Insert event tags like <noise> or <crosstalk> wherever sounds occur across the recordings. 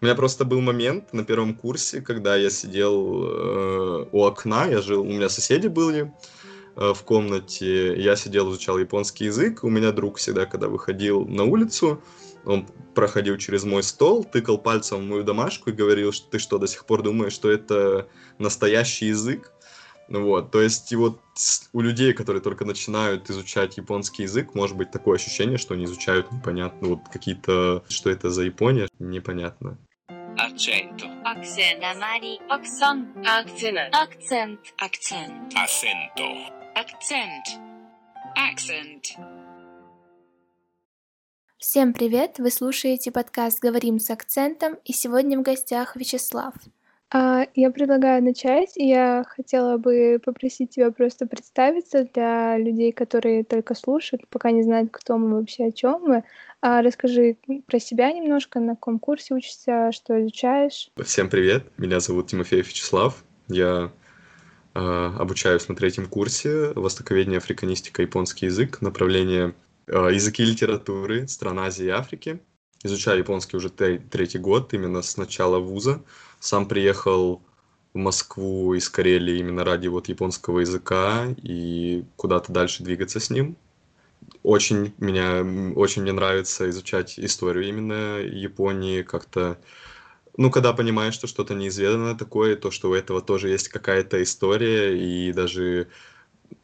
У меня просто был момент на первом курсе, когда я сидел э, у окна, я жил, у меня соседи были э, в комнате, я сидел, изучал японский язык, у меня друг всегда, когда выходил на улицу, он проходил через мой стол, тыкал пальцем в мою домашку и говорил, что ты что, до сих пор думаешь, что это настоящий язык? Вот, то есть и вот у людей, которые только начинают изучать японский язык, может быть такое ощущение, что они изучают непонятно, вот какие-то, что это за Япония, непонятно. Accento. Акцент. Акцент. Акцент. Акцент. Акцент. Acento. Акцент. Акцент. Всем привет! Вы слушаете подкаст «Говорим с акцентом» и сегодня в гостях Вячеслав. А, я предлагаю начать. Я хотела бы попросить тебя просто представиться для людей, которые только слушают, пока не знают, кто мы вообще, о чем мы. А, расскажи про себя немножко, на каком курсе учишься, что изучаешь. Всем привет, меня зовут Тимофеев Вячеслав. Я э, обучаюсь на третьем курсе востоковедение, африканистика, японский язык, направление э, языки и литературы, стран Азии и Африки. Изучаю японский уже третий год, именно с начала вуза. Сам приехал в Москву из Карелии именно ради вот японского языка и куда-то дальше двигаться с ним. Очень меня, очень мне нравится изучать историю именно Японии, как-то ну, когда понимаешь, что что-то неизведанное такое, то, что у этого тоже есть какая-то история, и даже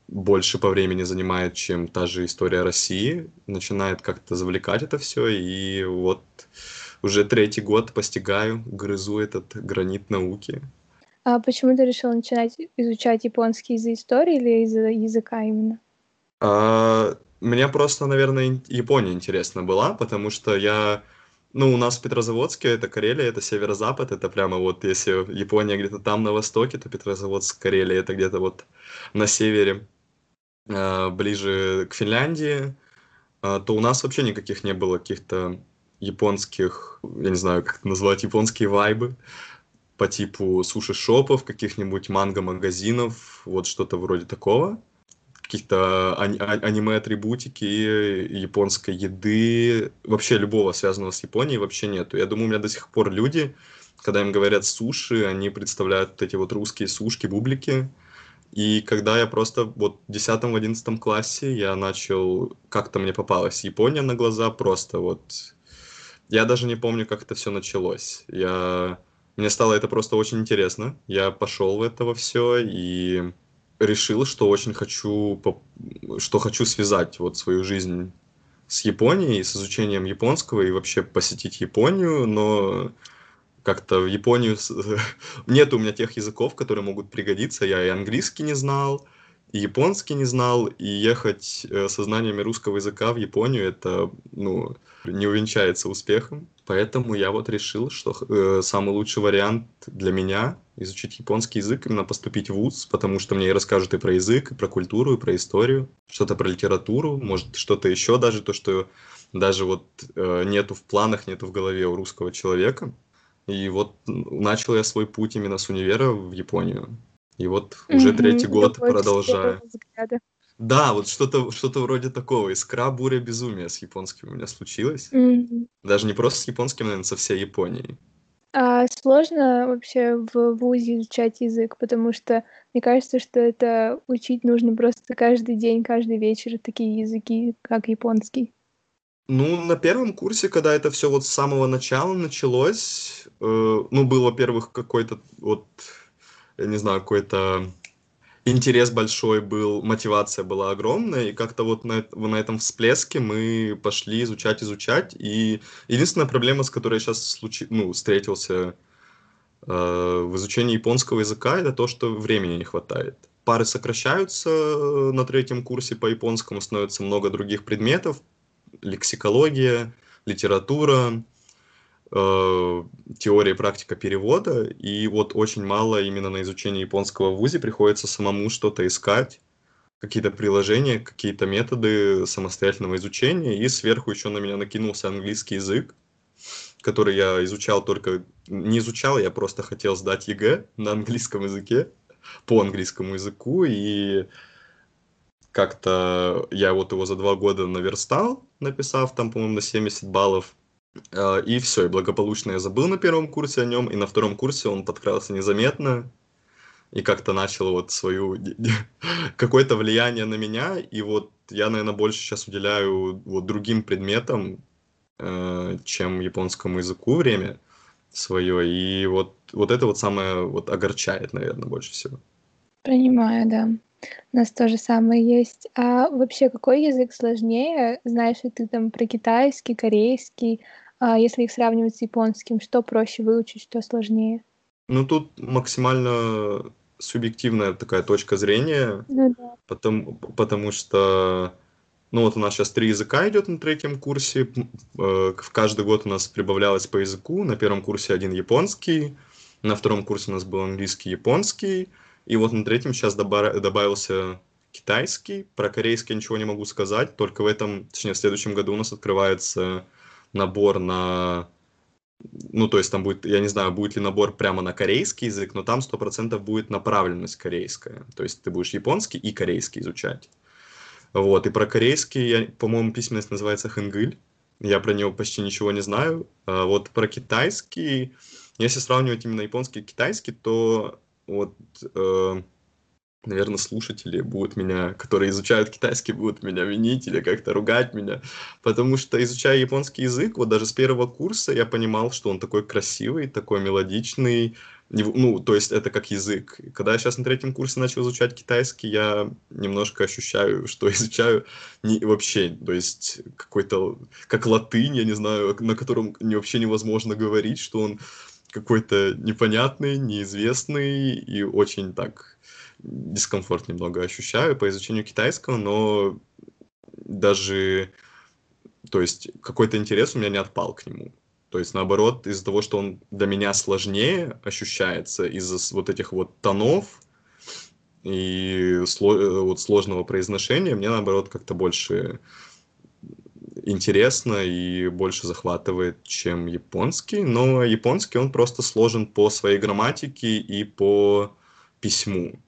больше по времени занимает, чем та же история России, начинает как-то завлекать это все, и вот уже третий год постигаю, грызу этот гранит науки. А почему ты решил начинать изучать японский из-за истории или из-за языка именно? А, мне просто, наверное, Япония интересна была, потому что я... Ну, у нас в Петрозаводске это Карелия, это северо-запад, это прямо вот, если Япония где-то там на востоке, то Петрозаводск, Карелия, это где-то вот на севере, а, ближе к Финляндии, а, то у нас вообще никаких не было каких-то японских, я не знаю, как это назвать, японские вайбы по типу суши-шопов, каких-нибудь манго-магазинов, вот что-то вроде такого. Каких-то ани- аниме-атрибутики, японской еды, вообще любого связанного с Японией вообще нету. Я думаю, у меня до сих пор люди, когда им говорят суши, они представляют вот эти вот русские сушки, бублики, и когда я просто вот в 10-11 классе я начал, как-то мне попалась Япония на глаза, просто вот я даже не помню, как это все началось. Я... Мне стало это просто очень интересно. Я пошел в это все и решил, что очень хочу, что хочу связать вот свою жизнь с Японией, с изучением японского и вообще посетить Японию, но как-то в Японию <laughs> нет у меня тех языков, которые могут пригодиться. Я и английский не знал, и японский не знал, и ехать э, со знаниями русского языка в Японию это, ну, не увенчается успехом. Поэтому я вот решил, что э, самый лучший вариант для меня изучить японский язык, именно поступить в ВУЗ, потому что мне расскажут и про язык, и про культуру, и про историю, что-то про литературу, может, что-то еще даже, то, что даже вот э, нету в планах, нету в голове у русского человека. И вот начал я свой путь именно с универа в Японию. И вот уже третий год продолжаю. Да, вот что-то что вроде такого. Искра, буря, безумие с японским у меня случилось. Мгм. Даже не просто с японским, наверное, со всей Японией. А сложно вообще в ВУЗе изучать язык, потому что мне кажется, что это учить нужно просто каждый день, каждый вечер такие языки, как японский. Ну, на первом курсе, когда это все вот с самого начала началось, э, ну, был, во-первых, какой-то вот не знаю, какой-то интерес большой был, мотивация была огромная, и как-то вот на, на этом всплеске мы пошли изучать, изучать, и единственная проблема, с которой я сейчас случи, ну, встретился э, в изучении японского языка, это то, что времени не хватает. Пары сокращаются на третьем курсе по японскому, становится много других предметов, лексикология, литература, э, теория и практика перевода, и вот очень мало именно на изучение японского в ВУЗе приходится самому что-то искать, какие-то приложения, какие-то методы самостоятельного изучения, и сверху еще на меня накинулся английский язык, который я изучал только... Не изучал, я просто хотел сдать ЕГЭ на английском языке, по английскому языку, и как-то я вот его за два года наверстал, написав там, по-моему, на 70 баллов, И все, и благополучно я забыл на первом курсе о нем, и на втором курсе он подкрался незаметно и как-то начал вот свою <laughs> какое-то влияние на меня, и вот я, наверное, больше сейчас уделяю вот другим предметам, э, чем японскому языку время свое, и вот, вот это вот самое вот огорчает, наверное, больше всего. Понимаю, да. У нас то же самое есть. А вообще, какой язык сложнее? Знаешь ли ты там про китайский, корейский? А если их сравнивать с японским, что проще выучить, что сложнее? Ну, тут максимально субъективная такая точка зрения, Ну да. потому, потому что, ну, вот у нас сейчас три языка идет на третьем курсе, э, в каждый год у нас прибавлялось по языку, на первом курсе один японский, на втором курсе у нас был английский, японский, и вот на третьем сейчас доба- добавился китайский, про корейский ничего не могу сказать, только в этом, точнее, в следующем году у нас открывается набор на ну, то есть там будет, я не знаю, будет ли набор прямо на корейский язык, но там 100% будет направленность корейская. То есть ты будешь японский и корейский изучать. Вот, и про корейский, я, по-моему, письменность называется хэнгыль. Я про него почти ничего не знаю. А вот про китайский, если сравнивать именно японский и китайский, то вот, э, наверное, слушатели будут меня, которые изучают китайский, будут меня винить или как-то ругать меня, потому что, изучая японский язык, вот даже с первого курса я понимал, что он такой красивый, такой мелодичный, ну, то есть это как язык. Когда я сейчас на третьем курсе начал изучать китайский, я немножко ощущаю, что изучаю не, вообще, то есть какой-то, как латынь, я не знаю, на котором не, вообще невозможно говорить, что он какой-то непонятный, неизвестный и очень так дискомфорт немного ощущаю по изучению китайского, но даже, то есть какой-то интерес у меня не отпал к нему. То есть наоборот, из-за того, что он для меня сложнее ощущается, из-за вот этих вот тонов и сло- э, вот сложного произношения, мне наоборот как-то больше интересно и больше захватывает, чем японский. Но японский, он просто сложен по своей грамматике и по письму.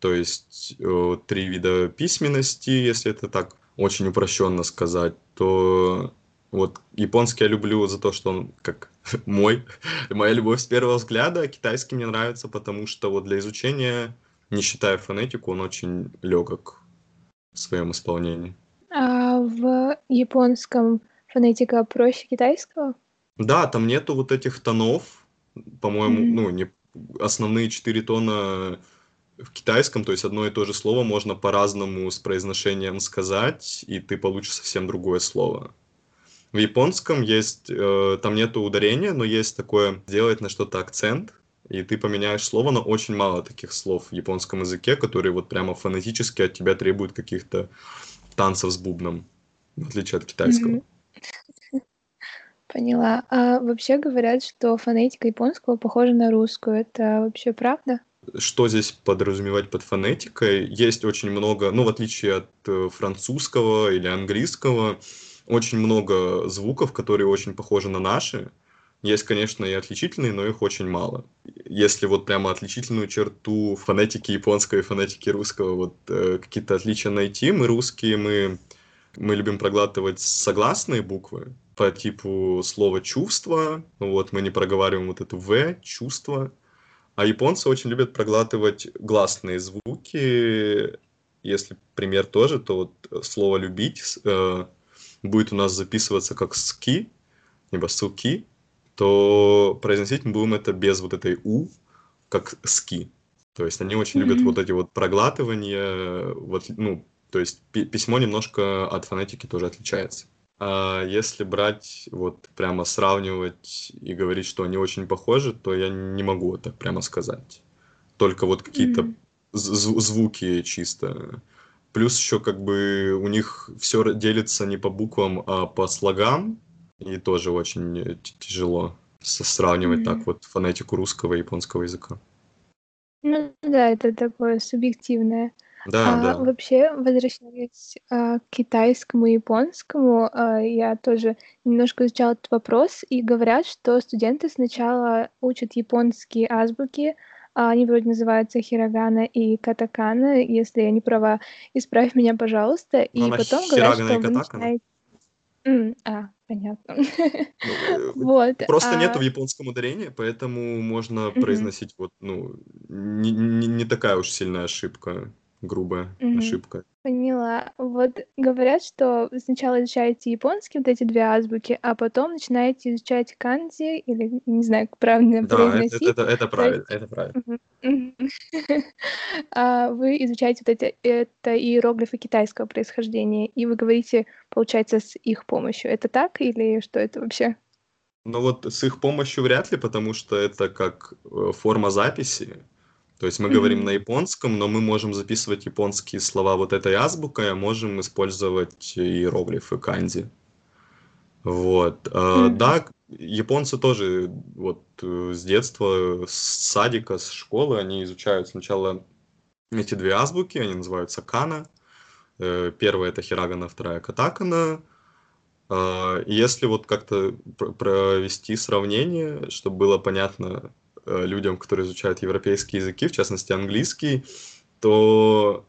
То есть э, три вида письменности, если это так очень упрощенно сказать, то вот японский я люблю за то, что он как <laughs> мой, <laughs> моя любовь с первого взгляда, а китайский мне нравится, потому что вот для изучения, не считая фонетику, он очень легок в своем исполнении. А в японском фонетика проще китайского? Да, там нету вот этих тонов, по-моему, Мгм. ну, не, основные четыре тона в китайском, то есть одно и то же слово можно по-разному с произношением сказать, и ты получишь совсем другое слово. В японском есть, э, там нету ударения, но есть такое, делает на что-то акцент, и ты поменяешь слово, но очень мало таких слов в японском языке, которые вот прямо фонетически от тебя требуют каких-то танцев с бубном, в отличие от китайского. Поняла. А вообще говорят, что фонетика японского похожа на русскую. Это вообще правда? Что здесь подразумевать под фонетикой? Есть очень много, ну, в отличие от э, французского или английского, очень много звуков, которые очень похожи на наши. Есть, конечно, и отличительные, но их очень мало. Если вот прямо отличительную черту фонетики японского и фонетики русского, вот э, какие-то отличия найти, мы русские, мы, мы любим проглатывать согласные буквы по типу слова «чувство», вот мы не проговариваем вот эту «в», «чувство», а японцы очень любят проглатывать гласные звуки. Если пример тоже, то вот слово «любить» э, будет у нас записываться как «ски», либо «суки», то произносить мы будем это без вот этой «у», как «ски». То есть они очень любят Мгм. вот эти вот проглатывания, вот, ну, то есть пи- письмо немножко от фонетики тоже отличается. А если брать, вот прямо сравнивать и говорить, что они очень похожи, то я не могу так прямо сказать. Только вот какие-то з- зв- звуки чисто. Плюс еще как бы у них все делится не по буквам, а по слогам. И тоже очень э, тяжело сравнивать Мгм. так вот фонетику русского и японского языка. Ну да, это такое субъективное. Да, А да. вообще, возвращаясь а, к китайскому и японскому, а, я тоже немножко изучала этот вопрос, и говорят, что студенты сначала учат японские азбуки, а, они вроде называются хирогана и катакана, если я не права, исправь меня, пожалуйста, и она потом говорят, что вы начинаете... М, а, понятно. <laughs> Ну, э, Вот, просто нету а в японском ударения, поэтому можно Мгм. произносить вот, ну, не не не такая уж сильная ошибка, грубая Мгм. ошибка. Поняла. Вот говорят, что сначала изучаете японский, вот эти 2 азбуки, а потом начинаете изучать канзи или, не знаю, как правильно Да, это произносить. это это То правильно, есть это правильно. <laughs> Вы изучаете вот эти это иероглифы китайского происхождения, и вы говорите, получается, с их помощью. Это так или что это вообще? Ну вот с их помощью вряд ли, потому что это как, э, форма записи. То есть мы говорим на японском, но мы можем записывать японские слова вот этой азбукой, а можем использовать иероглифы канзи. Вот. А, да, японцы тоже вот, э, с детства, с садика, с школы они изучают сначала эти 2 азбуки, они называются кана. Э, 1 это хирагана, 2 катакана. А, если вот как-то пр провести сравнение, чтобы было понятно, людям, которые изучают европейские языки, в частности английский, то,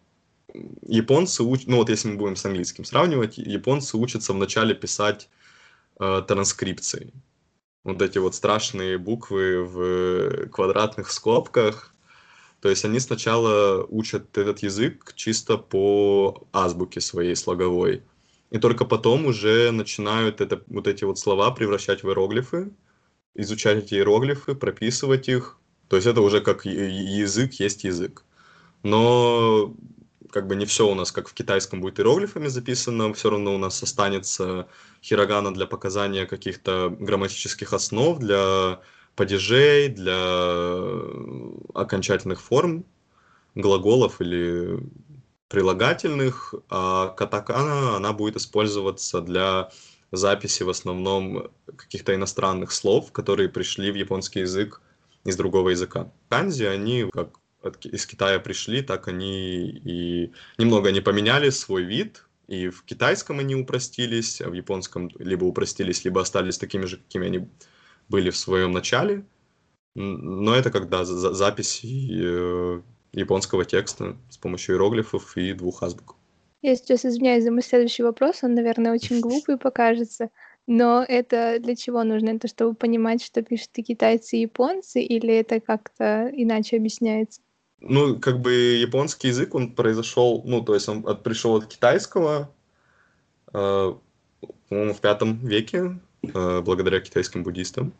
японцы уч ну вот если мы будем с английским сравнивать, японцы учатся вначале писать, э, транскрипцией. Вот эти вот страшные буквы в квадратных скобках. То есть они сначала учат этот язык чисто по азбуке своей слоговой. И только потом уже начинают это вот эти вот слова превращать в иероглифы, изучать эти иероглифы, прописывать их. То есть это уже как язык есть язык. Но как бы не всё у нас, как в китайском, будет иероглифами записано, всё равно у нас останется хирогана для показания каких-то грамматических основ, для падежей, для, окончательных форм, глаголов или прилагательных. А катакана, она будет использоваться для записи в основном каких-то иностранных слов, которые пришли в японский язык из другого языка. Канзи, они как из Китая пришли, так они и немного они поменяли свой вид. И в китайском они упростились, а в японском либо упростились, либо остались такими же, какими они были в своем начале. Но это когда за за запись, э, японского текста с помощью иероглифов и 2 азбук. Я сейчас извиняюсь за мой следующий вопрос, он, наверное, очень глупый покажется, но это для чего нужно? Это чтобы понимать, что пишут и китайцы, и японцы, или это как-то иначе объясняется? Ну, как бы японский язык, он произошел, ну, то есть он от пришел от китайского, э, в V веке, э, благодаря китайским буддистам.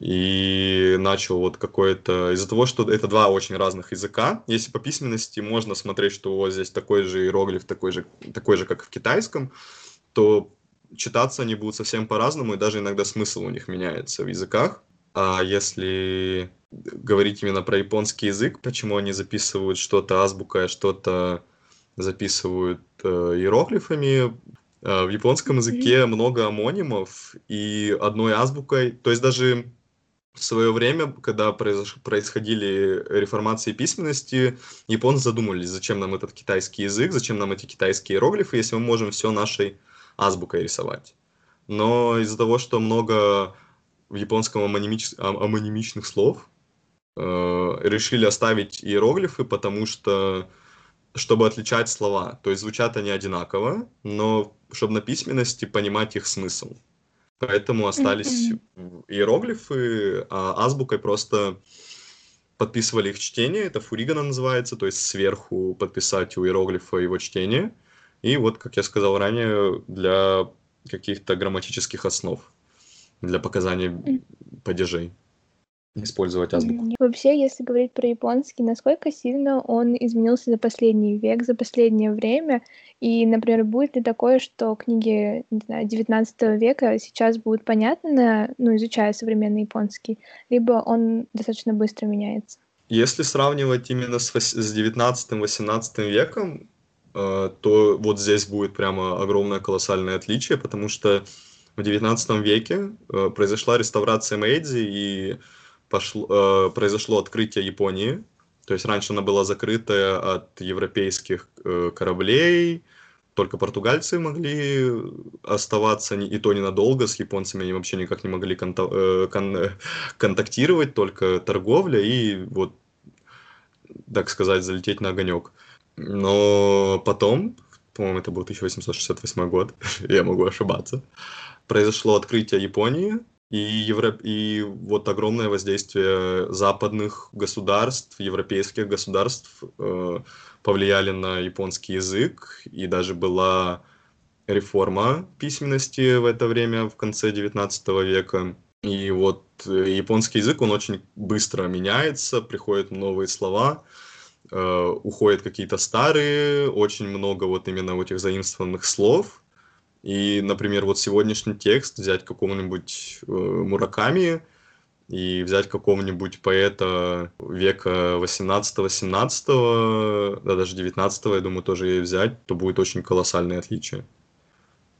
И начал вот какое-то из-за того, что это 2 очень разных языка. Если по письменности можно смотреть, что вот здесь такой же иероглиф, такой же такой же, как и в китайском, то читаться они будут совсем по-разному, и даже иногда смысл у них меняется в языках. А если говорить именно про японский язык, почему они записывают что-то азбукой, а что-то записывают, э, иероглифами. Э, в японском языке много омонимов, и одной азбукой то есть даже в своё время, когда происходили реформации письменности, японцы задумывались: "Зачем нам этот китайский язык, зачем нам эти китайские иероглифы, если мы можем всё нашей азбукой рисовать?" Но из-за того, что много в японском омонимич ом омонимичных слов, э, решили оставить иероглифы, потому что чтобы отличать слова. То есть звучат они одинаково, но чтоб на письменности понимать их смысл. Поэтому остались иероглифы, а азбукой просто подписывали их чтение. Это фуригана называется, то есть сверху подписать у иероглифа его чтение. И вот, как я сказал ранее, для каких-то грамматических основ, для показания падежей использовать азбуку. Вообще, если говорить про японский, насколько сильно он изменился за последний век, за последнее время? И, например, будет ли такое, что книги, не знаю, XIX века сейчас будут понятны, ну, изучая современный японский, либо он достаточно быстро меняется? Если сравнивать именно с с XIX-XVIII веком, э, то вот здесь будет прямо огромное колоссальное отличие, потому что в XIX веке, э, произошла реставрация Мэйдзи, и пошло э, произошло открытие Японии. То есть раньше она была закрытая от европейских, э, кораблей, только португальцы могли оставаться, и то ненадолго, с японцами они вообще никак не могли конта э, кон контактировать, только торговля и вот, так сказать, залететь на огонёк. Но потом, по-моему, это был 1868 год, <laughs> я могу ошибаться, произошло открытие Японии, и, Евро... и вот огромное воздействие западных государств, европейских государств э, повлияли на японский язык, и даже была реформа письменности в это время, в конце XIX века. И вот э, японский язык, он очень быстро меняется, приходят новые слова, э, уходят какие-то старые, очень много вот именно этих заимствованных слов, и, например, вот сегодняшний текст взять какого-нибудь э, Мураками и взять какого-нибудь поэта века 18-17, да даже 19 я думаю, тоже и взять, то будет очень колоссальное отличие.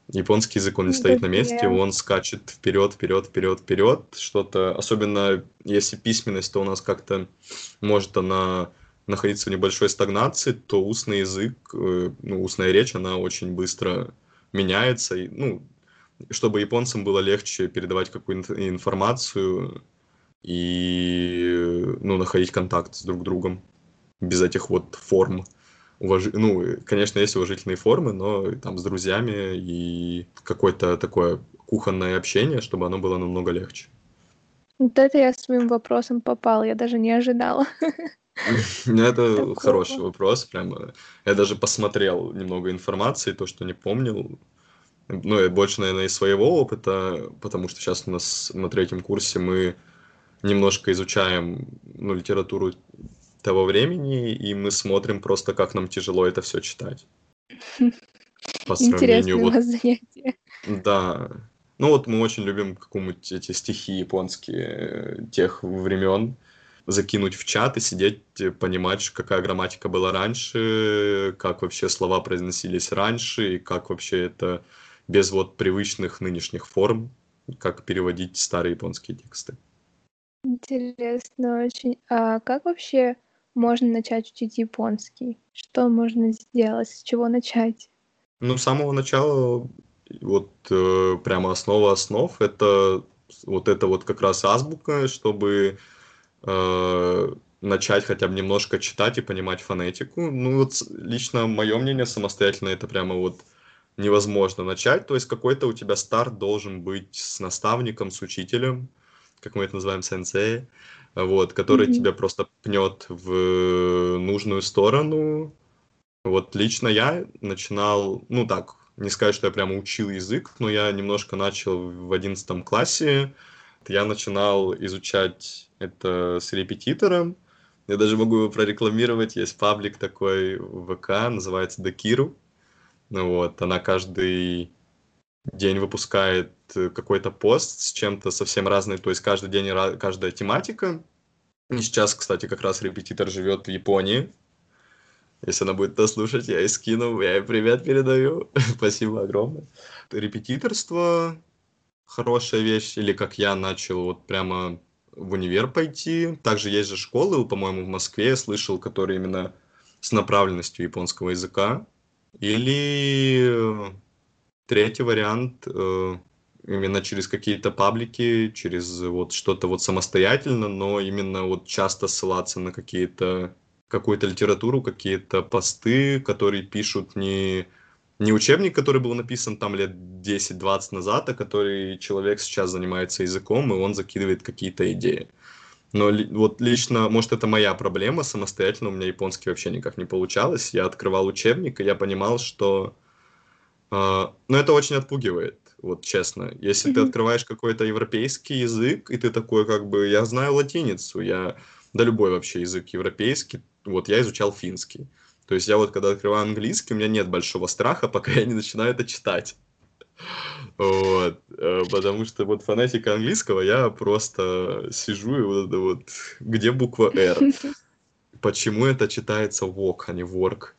Японский язык, он не стоит на месте, он скачет вперед, вперед, вперед, вперед. Что-то, особенно если письменность, то у нас как-то может она находиться в небольшой стагнации, то устный язык, э, ну, устная речь, она очень быстро меняется, и, ну, чтобы японцам было легче передавать какую-то информацию и, ну, находить контакт с друг другом без этих вот форм. Уваж... Ну, конечно, есть уважительные формы, но там с друзьями и какое-то такое кухонное общение, чтобы оно было намного легче. Вот это я своим вопросом попал, я даже не ожидала. <laughs> <laughs> Ну, это хороший вопрос, прямо. Я даже посмотрел немного информации, то, что не помнил. Ну, и больше, наверное, из своего опыта, потому что сейчас у нас на третьем курсе мы немножко изучаем ну, литературу того времени, и мы смотрим просто, как нам тяжело это все читать. <laughs> По сравнению вот... занятие. Да. Ну вот мы очень любим какую-нибудь эти стихи японские э, тех времен закинуть в чат и сидеть, э, понимать, какая грамматика была раньше, как вообще слова произносились раньше, и как вообще это без вот привычных нынешних форм, как переводить старые японские тексты. Интересно очень. А как вообще можно начать учить японский? Что можно сделать? С чего начать? Ну, с самого начала, вот э, прямо основа основ, это вот это вот как раз азбука, чтобы э, начать хотя бы немножко читать и понимать фонетику. Ну, вот лично мое мнение самостоятельно это прямо вот невозможно начать. То есть какой-то у тебя старт должен быть с наставником, с учителем, как мы это называем, сенсей, вот, который mm-hmm. тебя просто пнет в нужную сторону. Вот лично я начинал, ну так, не сказать, что я прямо учил язык, но я немножко начал в одиннадцатом классе. Я начинал изучать это с репетитором. Я даже могу его прорекламировать. Есть паблик такой в ВК, называется Дакиру. Ну вот, она каждый день выпускает э, какой-то пост с чем-то совсем разный, то есть каждый день каждая тематика. И сейчас, кстати, как раз репетитор живет в Японии. Если она будет это слушать, я ей скину, я ей привет передаю. <laughs> Спасибо огромное. Репетиторство хорошая вещь, или как я начал вот прямо в универ пойти. Также есть же школы, по-моему, в Москве я слышал, которые именно с направленностью японского языка. Или третий вариант э, именно через какие-то паблики, через вот что-то вот самостоятельно, но именно вот часто ссылаться на какие-то какую-то литературу, какие-то посты, которые пишут не, не учебник, который был написан там лет 10-20 назад, а который человек сейчас занимается языком, и он закидывает какие-то идеи. Но ли, вот лично, может, это моя проблема, самостоятельно у меня японский вообще никак не получалось. Я открывал учебник, и я понимал, что... Э, ну, это очень отпугивает, вот честно. Если mm-hmm. ты открываешь какой-то европейский язык, и ты такой, как бы, я знаю латиницу, я... Да любой вообще язык европейский, вот я изучал финский. То есть я вот, когда открываю английский, у меня нет большого страха, пока я не начинаю это читать. Вот, э, потому что вот фанатика английского, я просто сижу и вот это вот, где буква R? Почему это читается walk, а не work?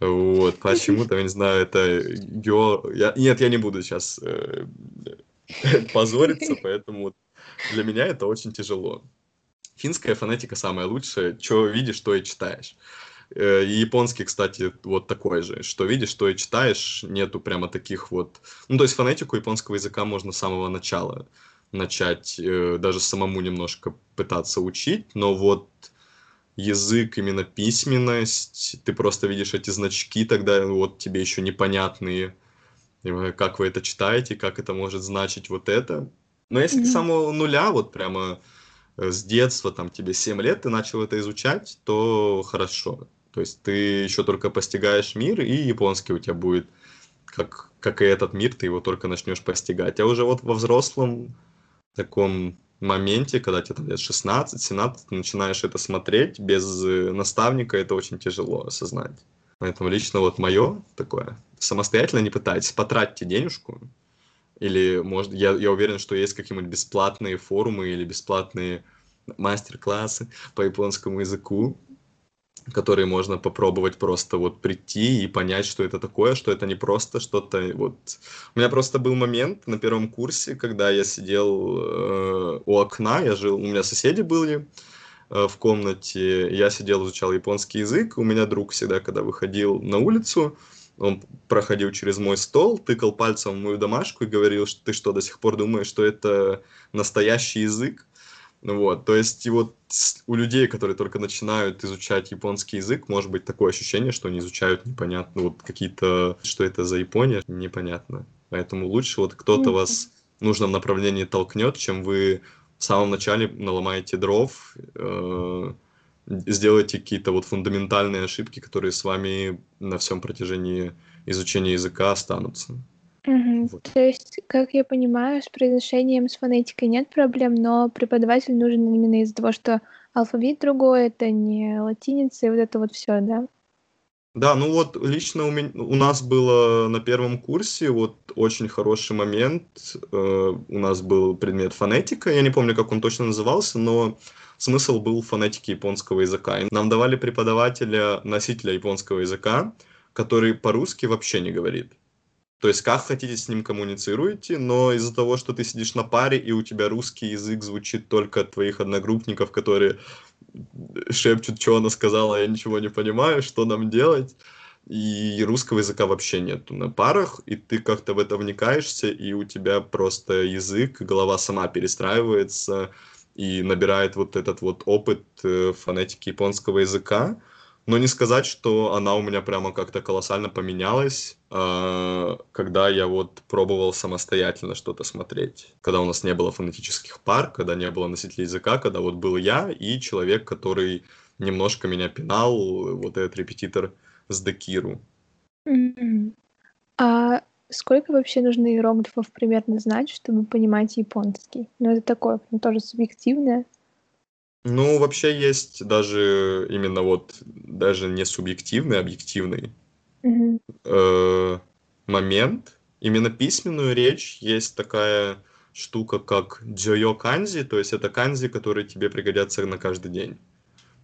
Вот, почему-то, я не знаю, это girl... Я... Нет, я не буду сейчас э, позориться, поэтому для меня это очень тяжело. Финская фонетика самая лучшая, что видишь, то и читаешь. Э, и японский, кстати, вот такой же, что видишь, что и читаешь, нету прямо таких вот... Ну, то есть фонетику японского языка можно с самого начала начать, э, даже самому немножко пытаться учить, но вот язык, именно письменность, ты просто видишь эти значки, тогда вот тебе еще непонятные, как вы это читаете, как это может значить вот это. Но если ты с самого нуля, вот прямо с детства, там тебе 7 лет, ты начал это изучать, то хорошо. То есть ты еще только постигаешь мир, и японский у тебя будет, как, как и этот мир, ты его только начнешь постигать. А уже вот во взрослом таком моменте, когда тебе там лет 16-17, ты начинаешь это смотреть без э, наставника, это очень тяжело осознать. Поэтому лично вот мое такое, самостоятельно не пытайтесь, потратьте денежку, или, может, я, я уверен, что есть какие-нибудь бесплатные форумы или бесплатные мастер-классы по японскому языку, которые можно попробовать просто вот прийти и понять, что это такое, что это не просто что-то. Вот... У меня просто был момент на первом курсе, когда я сидел э, у окна, я жил, у меня соседи были э, в комнате, я сидел, изучал японский язык, у меня друг всегда, когда выходил на улицу, он проходил через мой стол, тыкал пальцем в мою домашку и говорил, что ты что, до сих пор думаешь, что это настоящий язык? Вот, то есть и вот у людей, которые только начинают изучать японский язык, может быть такое ощущение, что они изучают непонятно, вот какие-то, что это за Япония, непонятно. Поэтому лучше вот кто-то Мгм. вас в нужном направлении толкнет, чем вы в самом начале наломаете дров, э, сделаете какие-то вот фундаментальные ошибки, которые с вами на всем протяжении изучения языка останутся. Мгм. Вот. То есть, как я понимаю, с произношением, с фонетикой нет проблем, но преподаватель нужен именно из-за того, что алфавит другой, это не латиница, и вот это вот все, да? Да, ну вот лично у, меня, у нас было на первом курсе вот очень хороший момент. Э, у нас был предмет фонетика, я не помню, как он точно назывался, но смысл был в фонетике японского языка. И нам давали преподавателя, носителя японского языка, который по-русски вообще не говорит. То есть как хотите с ним коммуницируете, но из-за того, что ты сидишь на паре, и у тебя русский язык звучит только от твоих одногруппников, которые шепчут, что она сказала, я ничего не понимаю, что нам делать. И русского языка вообще нету на парах, и ты как-то в это вникаешься, и у тебя просто язык, голова сама перестраивается и набирает вот этот вот опыт э, фонетики японского языка. Но не сказать, что она у меня прямо как-то колоссально поменялась, а, когда я вот пробовал самостоятельно что-то смотреть. Когда у нас не было фонетических пар, когда не было носителя языка, когда вот был я и человек, который немножко меня пинал, вот этот репетитор с Декиру. Мгм. А сколько вообще нужно иероглифов примерно знать, чтобы понимать японский? Ну, это такое прям тоже субъективное. Ну, вообще есть даже именно вот, даже не субъективный, а объективный Мгм. э, момент. Именно письменную речь есть такая штука, как джойо канзи, то есть это канзи, которые тебе пригодятся на каждый день.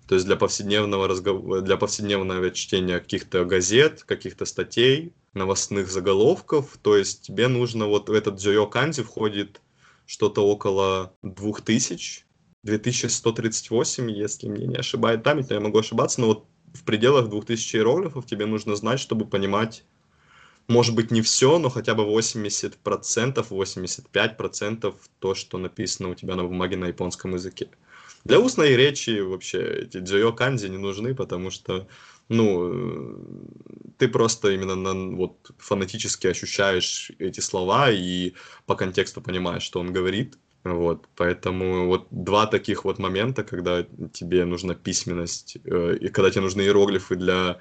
То есть для повседневного разговора, для повседневного чтения каких-то газет, каких-то статей, новостных заголовков. То есть тебе нужно вот в этот джойо канзи входит что-то около 2000, 2138, если мне не ошибает память, но я могу ошибаться, но вот в пределах 2000 иероглифов тебе нужно знать, чтобы понимать, может быть, не все, но хотя бы 80%, 85% то, что написано у тебя на бумаге на японском языке. Для устной речи вообще эти джойо канзи не нужны, потому что, ну, э, ты просто именно на, вот, фонетически ощущаешь эти слова и по контексту понимаешь, что он говорит. Вот, поэтому вот два таких вот момента, когда тебе нужна письменность, э, и когда тебе нужны иероглифы для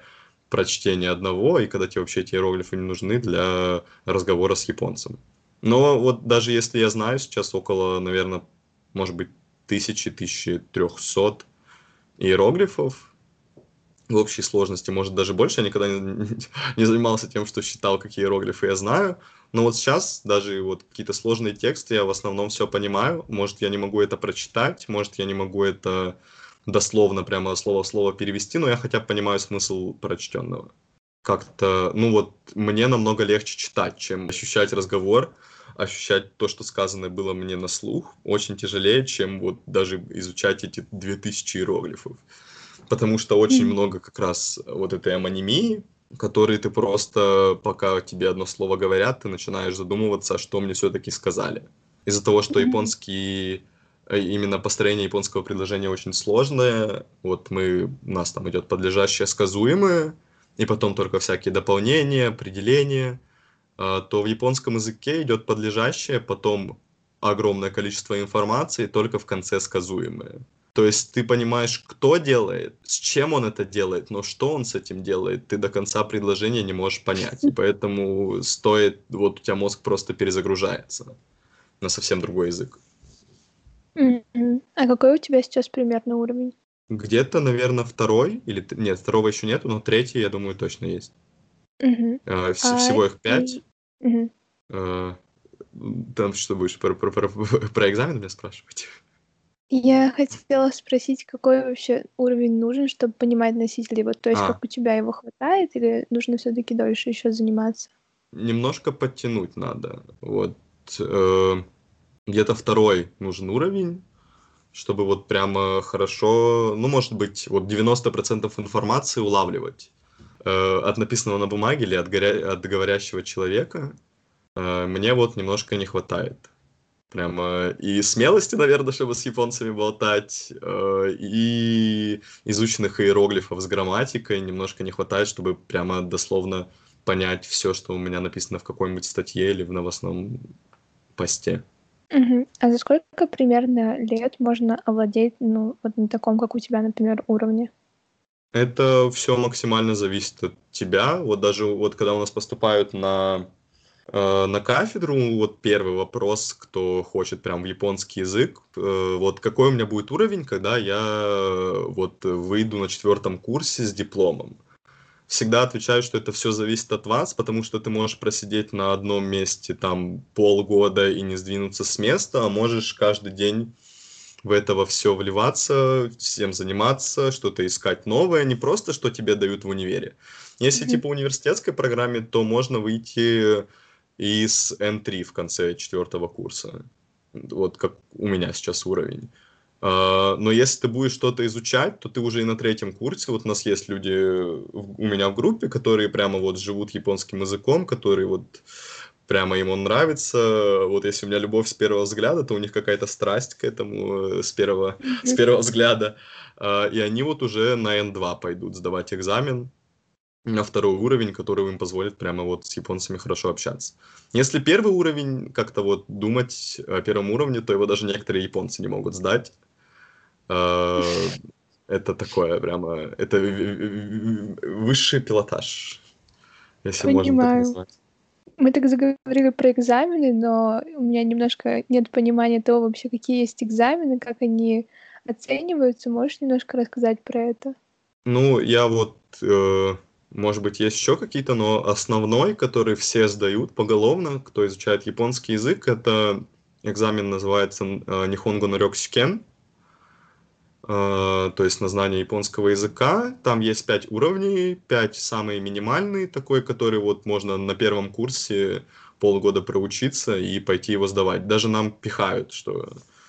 прочтения одного, и когда тебе вообще эти иероглифы не нужны для разговора с японцем. Но вот даже если я знаю сейчас около, наверное, может быть, тысячи, тысячи трехсот иероглифов в общей сложности, может даже больше, я никогда не, <laughs> не занимался тем, что считал, какие иероглифы я знаю, но вот сейчас даже вот какие-то сложные тексты я в основном все понимаю, может я не могу это прочитать, может я не могу это дословно прямо слово в слово перевести, но я хотя бы понимаю смысл прочтенного. Как-то, ну вот, мне намного легче читать, чем ощущать разговор, ощущать то, что сказано было мне на слух, очень тяжелее, чем вот даже изучать эти 2000 иероглифов. Потому что очень Мгм. много как раз вот этой амонимии, которые ты просто, пока тебе одно слово говорят, ты начинаешь задумываться, что мне все-таки сказали. Из-за того, что Мгм. японский э, именно построение японского предложения очень сложное. Вот мы, у нас там идет подлежащее, сказуемое, и потом только всякие дополнения, определения, а, то в японском языке идет подлежащее, потом огромное количество информации, только в конце сказуемое. То есть ты понимаешь, кто делает, с чем он это делает, но что он с этим делает, ты до конца предложения не можешь понять. И поэтому стоит, вот у тебя мозг просто перезагружается на совсем другой язык. А какой у тебя сейчас примерно уровень? Где-то, наверное, второй, или нет, второго еще нету, но третий, я думаю, точно есть. А, вс- А, Всего их пять. А, Там что будешь про, про, про, про экзамен меня спрашивать? Я хотела спросить, какой вообще уровень нужен, чтобы понимать носителей? Вот, то есть, А. как у тебя его хватает, или нужно все-таки дольше еще заниматься? Немножко подтянуть надо. Вот э, где-то второй нужен уровень, чтобы вот прямо хорошо, ну, может быть, вот 90% информации улавливать э, от написанного на бумаге или от, горя... от говорящего человека. Э, мне вот немножко не хватает. Прямо и смелости, наверное, чтобы с японцами болтать, э, и изученных иероглифов с грамматикой немножко не хватает, чтобы прямо дословно понять все, что у меня написано в какой-нибудь статье или в новостном посте. Мгм. А за сколько примерно лет можно овладеть, ну, вот на таком, как у тебя, например, уровне? Это все максимально зависит от тебя. Вот даже вот когда у нас поступают на, на кафедру, вот первый вопрос, кто хочет прям в японский язык, э, вот какой у меня будет уровень, когда я э, вот выйду на четвертом курсе с дипломом. Всегда отвечаю, что это все зависит от вас, потому что ты можешь просидеть на одном месте там полгода и не сдвинуться с места, а можешь каждый день в это во все вливаться, всем заниматься, что-то искать новое, не просто, что тебе дают в универе. Если Мгм. типа университетской программе, то можно выйти из N3 в конце четвертого курса. Вот как у меня сейчас уровень. А, Но если ты будешь что-то изучать, то ты уже и на третьем курсе. Вот у нас есть люди у меня в группе, которые прямо вот живут японским языком, которые вот прямо им он нравится. Вот если у меня любовь с первого взгляда, то у них какая-то страсть к этому э, с первого, с первого взгляда. А, И они вот уже на N2 пойдут сдавать экзамен на второй уровень, который им позволит прямо вот с японцами хорошо общаться. Если первый уровень, как-то вот думать о первом уровне, то его даже некоторые японцы не могут сдать. А, Это такое прямо, это высший пилотаж, если можно так Понимаю. назвать. Мы так заговорили про экзамены, но у меня немножко нет понимания того вообще, какие есть экзамены, как они оцениваются. Можешь немножко рассказать про это? Ну, я вот, э, может быть, есть еще какие-то, но основной, который все сдают поголовно, кто изучает японский язык, это экзамен называется э, Нихонго no Рёксикен, э, то есть на знание японского языка. Там есть пять уровней, пять самые минимальные, такой, который вот можно на первом курсе полгода проучиться и пойти его сдавать. Даже нам пихают, что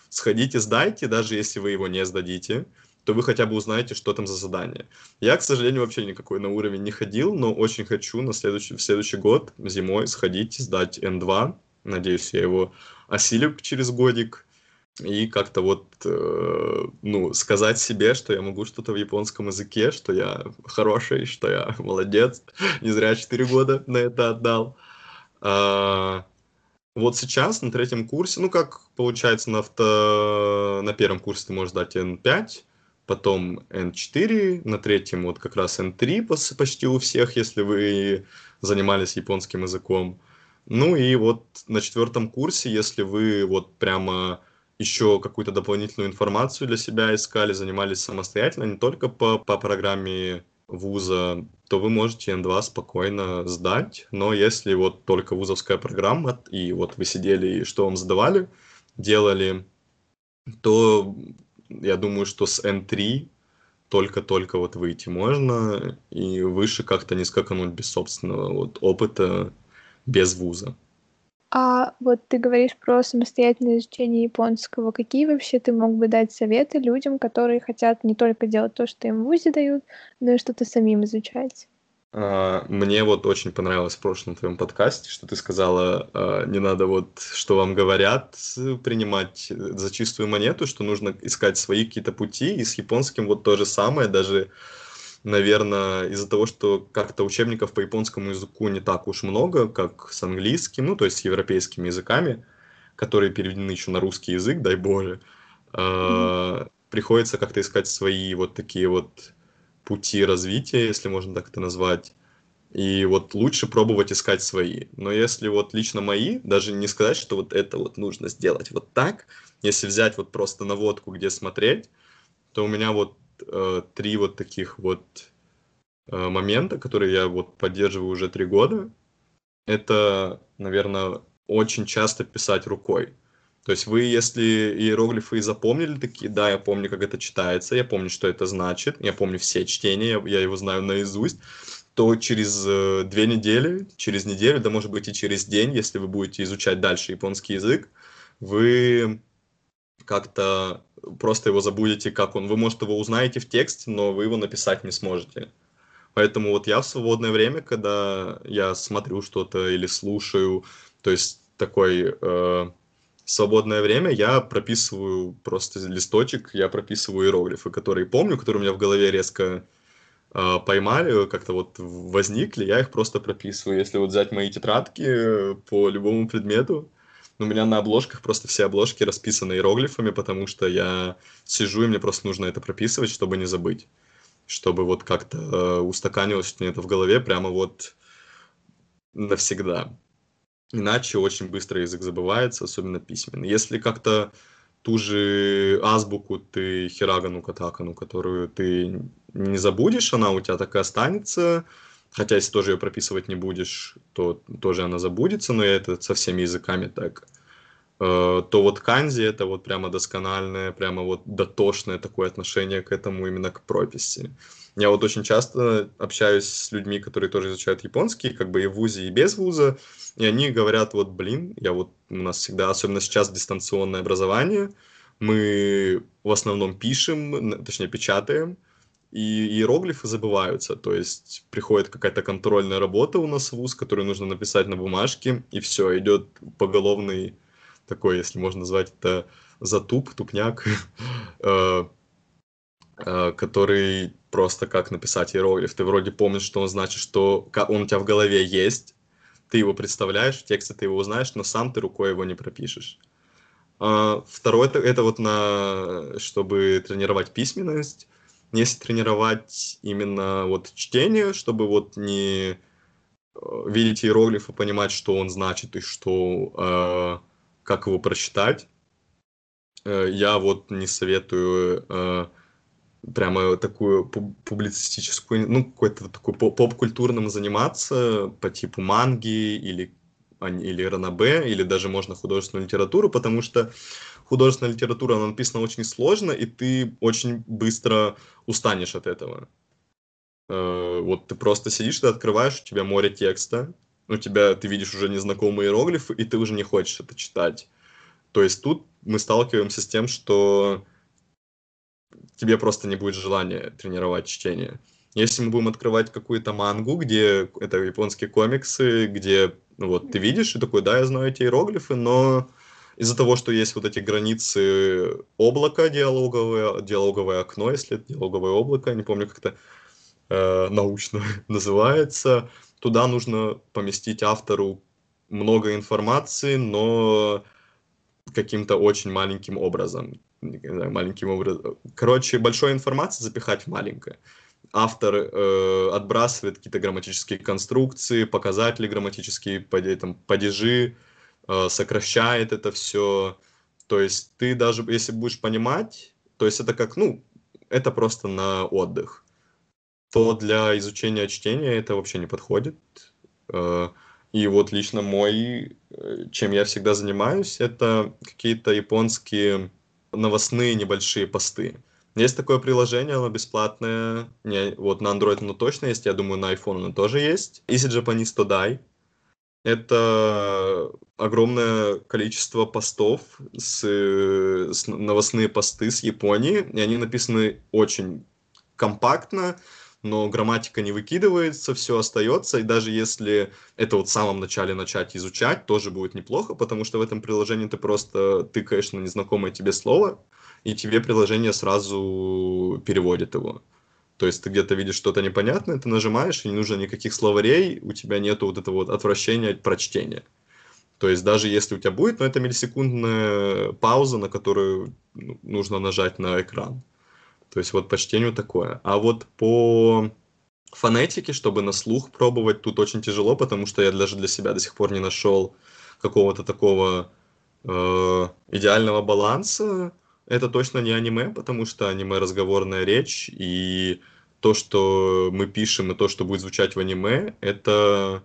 сходите, сдайте, даже если вы его не сдадите, то вы хотя бы узнаете, что там за задание. Я, к сожалению, вообще никакой на уровень не ходил, но очень хочу на следующий, в следующий год зимой сходить, сдать N2. Надеюсь, я его осилю через годик. И как-то вот, э, ну, сказать себе, что я могу что-то в японском языке, что я хороший, что я <laughs> молодец. Не зря 4 года на это отдал. А, вот сейчас на третьем курсе, ну как получается на, авто... на первом курсе ты можешь сдать N5, потом N4, на третьем вот как раз N3 пос- почти у всех, если вы занимались японским языком. Ну и вот на четвертом курсе, если вы вот прямо еще какую-то дополнительную информацию для себя искали, занимались самостоятельно, не только по, по программе вуза, то вы можете N2 спокойно сдать. Но если вот только вузовская программа, и вот вы сидели и что вам задавали, делали, то я думаю, что с N3 только-только вот выйти можно, и выше как-то не скакануть без собственного вот опыта, без вуза. А вот ты говоришь про самостоятельное изучение японского. Какие вообще ты мог бы дать советы людям, которые хотят не только делать то, что им в ВУЗе дают, но и что-то самим изучать? А, Мне вот очень понравилось в прошлом твоем подкасте, что ты сказала, а, не надо вот, что вам говорят, с- принимать э, за чистую монету, что нужно искать свои какие-то пути, и с японским вот то же самое, даже, наверное, из-за того, что как-то учебников по японскому языку не так уж много, как с английским, ну, то есть с европейскими языками, которые переведены еще на русский язык, дай боже, а, приходится как-то искать свои вот такие вот пути развития, если можно так это назвать. И вот лучше пробовать искать свои. Но если вот лично мои, даже не сказать, что вот это вот нужно сделать вот так, если взять вот просто наводку, где смотреть, то у меня вот э, три вот таких вот э, момента, которые я вот поддерживаю уже три года. Это, наверное, очень часто писать рукой. То есть вы, если иероглифы и запомнили такие, да, я помню, как это читается, я помню, что это значит, я помню все чтения, я, я его знаю наизусть, то через э, две недели, через неделю, да может быть и через день, если вы будете изучать дальше японский язык, вы как-то просто его забудете, как он. Вы, может, его узнаете в тексте, но вы его написать не сможете. Поэтому вот я в свободное время, когда я смотрю что-то или слушаю, то есть такой э, свободное время, я прописываю просто листочек, я прописываю иероглифы, которые помню, которые у меня в голове резко э, поймали, как-то вот возникли, я их просто прописываю. Если вот взять мои тетрадки э, по любому предмету, у меня на обложках просто все обложки расписаны иероглифами, потому что я сижу, и мне просто нужно это прописывать, чтобы не забыть. Чтобы вот как-то э, устаканилось мне это в голове прямо вот навсегда. Иначе очень быстро язык забывается, особенно письменный. Если как-то ту же азбуку ты хирагану катакану, которую ты не забудешь, она у тебя так и останется. Хотя если тоже ее прописывать не будешь, то тоже она забудется, но это со всеми языками так. Э, То вот канзи это вот прямо доскональное, прямо вот дотошное такое отношение к этому именно к прописи. Я вот очень часто общаюсь с людьми, которые тоже изучают японский, как бы и в ВУЗе, и без ВУЗа, и они говорят, вот, блин, я вот, у нас всегда, особенно сейчас дистанционное образование, мы в основном пишем, точнее печатаем, и иероглифы забываются, то есть приходит какая-то контрольная работа у нас в ВУЗ, которую нужно написать на бумажке, и все, идет поголовный такой, если можно назвать это затуп, тупняк, <laughs> э, э, который просто как написать иероглиф. Ты вроде помнишь, что он значит, что он у тебя в голове есть, ты его представляешь, в тексте ты его узнаешь, но сам ты рукой его не пропишешь. А, Второе, это, вот на, чтобы тренировать письменность. Если тренировать именно вот чтение, чтобы вот не э, видеть иероглиф и понимать, что он значит и что, э, как его прочитать, э, я вот не советую прямо такую пуб- публицистическую, ну, какой-то такой по- поп-культурным заниматься по типу манги или, или ранобэ, или даже можно художественную литературу, потому что художественная литература, она написана очень сложно, и ты очень быстро устанешь от этого. Э, Вот ты просто сидишь, ты открываешь, у тебя море текста, у тебя, ты видишь уже незнакомые иероглифы, и ты уже не хочешь это читать. То есть тут мы сталкиваемся с тем, что тебе просто не будет желания тренировать чтение. Если мы будем открывать какую-то мангу, где это японские комиксы, где ну вот ты видишь и такой, да, я знаю эти иероглифы, но из-за того, что есть вот эти границы облака диалоговое, диалоговое окно, если это диалоговое облако, не помню, как это э, научно <laughs> называется, туда нужно поместить автору много информации, но каким-то очень маленьким образом. Не знаю, маленьким образом. Короче, большой информации запихать в маленькое. Автор э, отбрасывает какие-то грамматические конструкции, показатели грамматические, там, падежи, э, сокращает это все. То есть ты даже, если будешь понимать, то есть это как, ну, это просто на отдых, то для изучения чтения это вообще не подходит. Э, И вот лично мой, э, чем я всегда занимаюсь, это какие-то японские новостные небольшие посты. Есть такое приложение, оно бесплатное. Не, вот на Android оно точно есть, я думаю, на iPhone оно тоже есть. Easy Japanese Today. Это огромное количество постов, с, с новостные посты с Японии, и они написаны очень компактно, но грамматика не выкидывается, все остается, и даже если это вот в самом начале начать изучать, тоже будет неплохо, потому что в этом приложении ты просто тыкаешь на незнакомое тебе слово, и тебе приложение сразу переводит его. То есть ты где-то видишь что-то непонятное, ты нажимаешь, и не нужно никаких словарей, у тебя нету вот этого вот отвращения от прочтения. То есть даже если у тебя будет, но это миллисекундная пауза, на которую ну, нужно нажать на экран. То есть вот по чтению такое. А вот по фонетике, чтобы на слух пробовать, тут очень тяжело, потому что я даже для себя до сих пор не нашел какого-то такого э, идеального баланса. Это точно не аниме, потому что аниме разговорная речь, и то, что мы пишем, и то, что будет звучать в аниме, это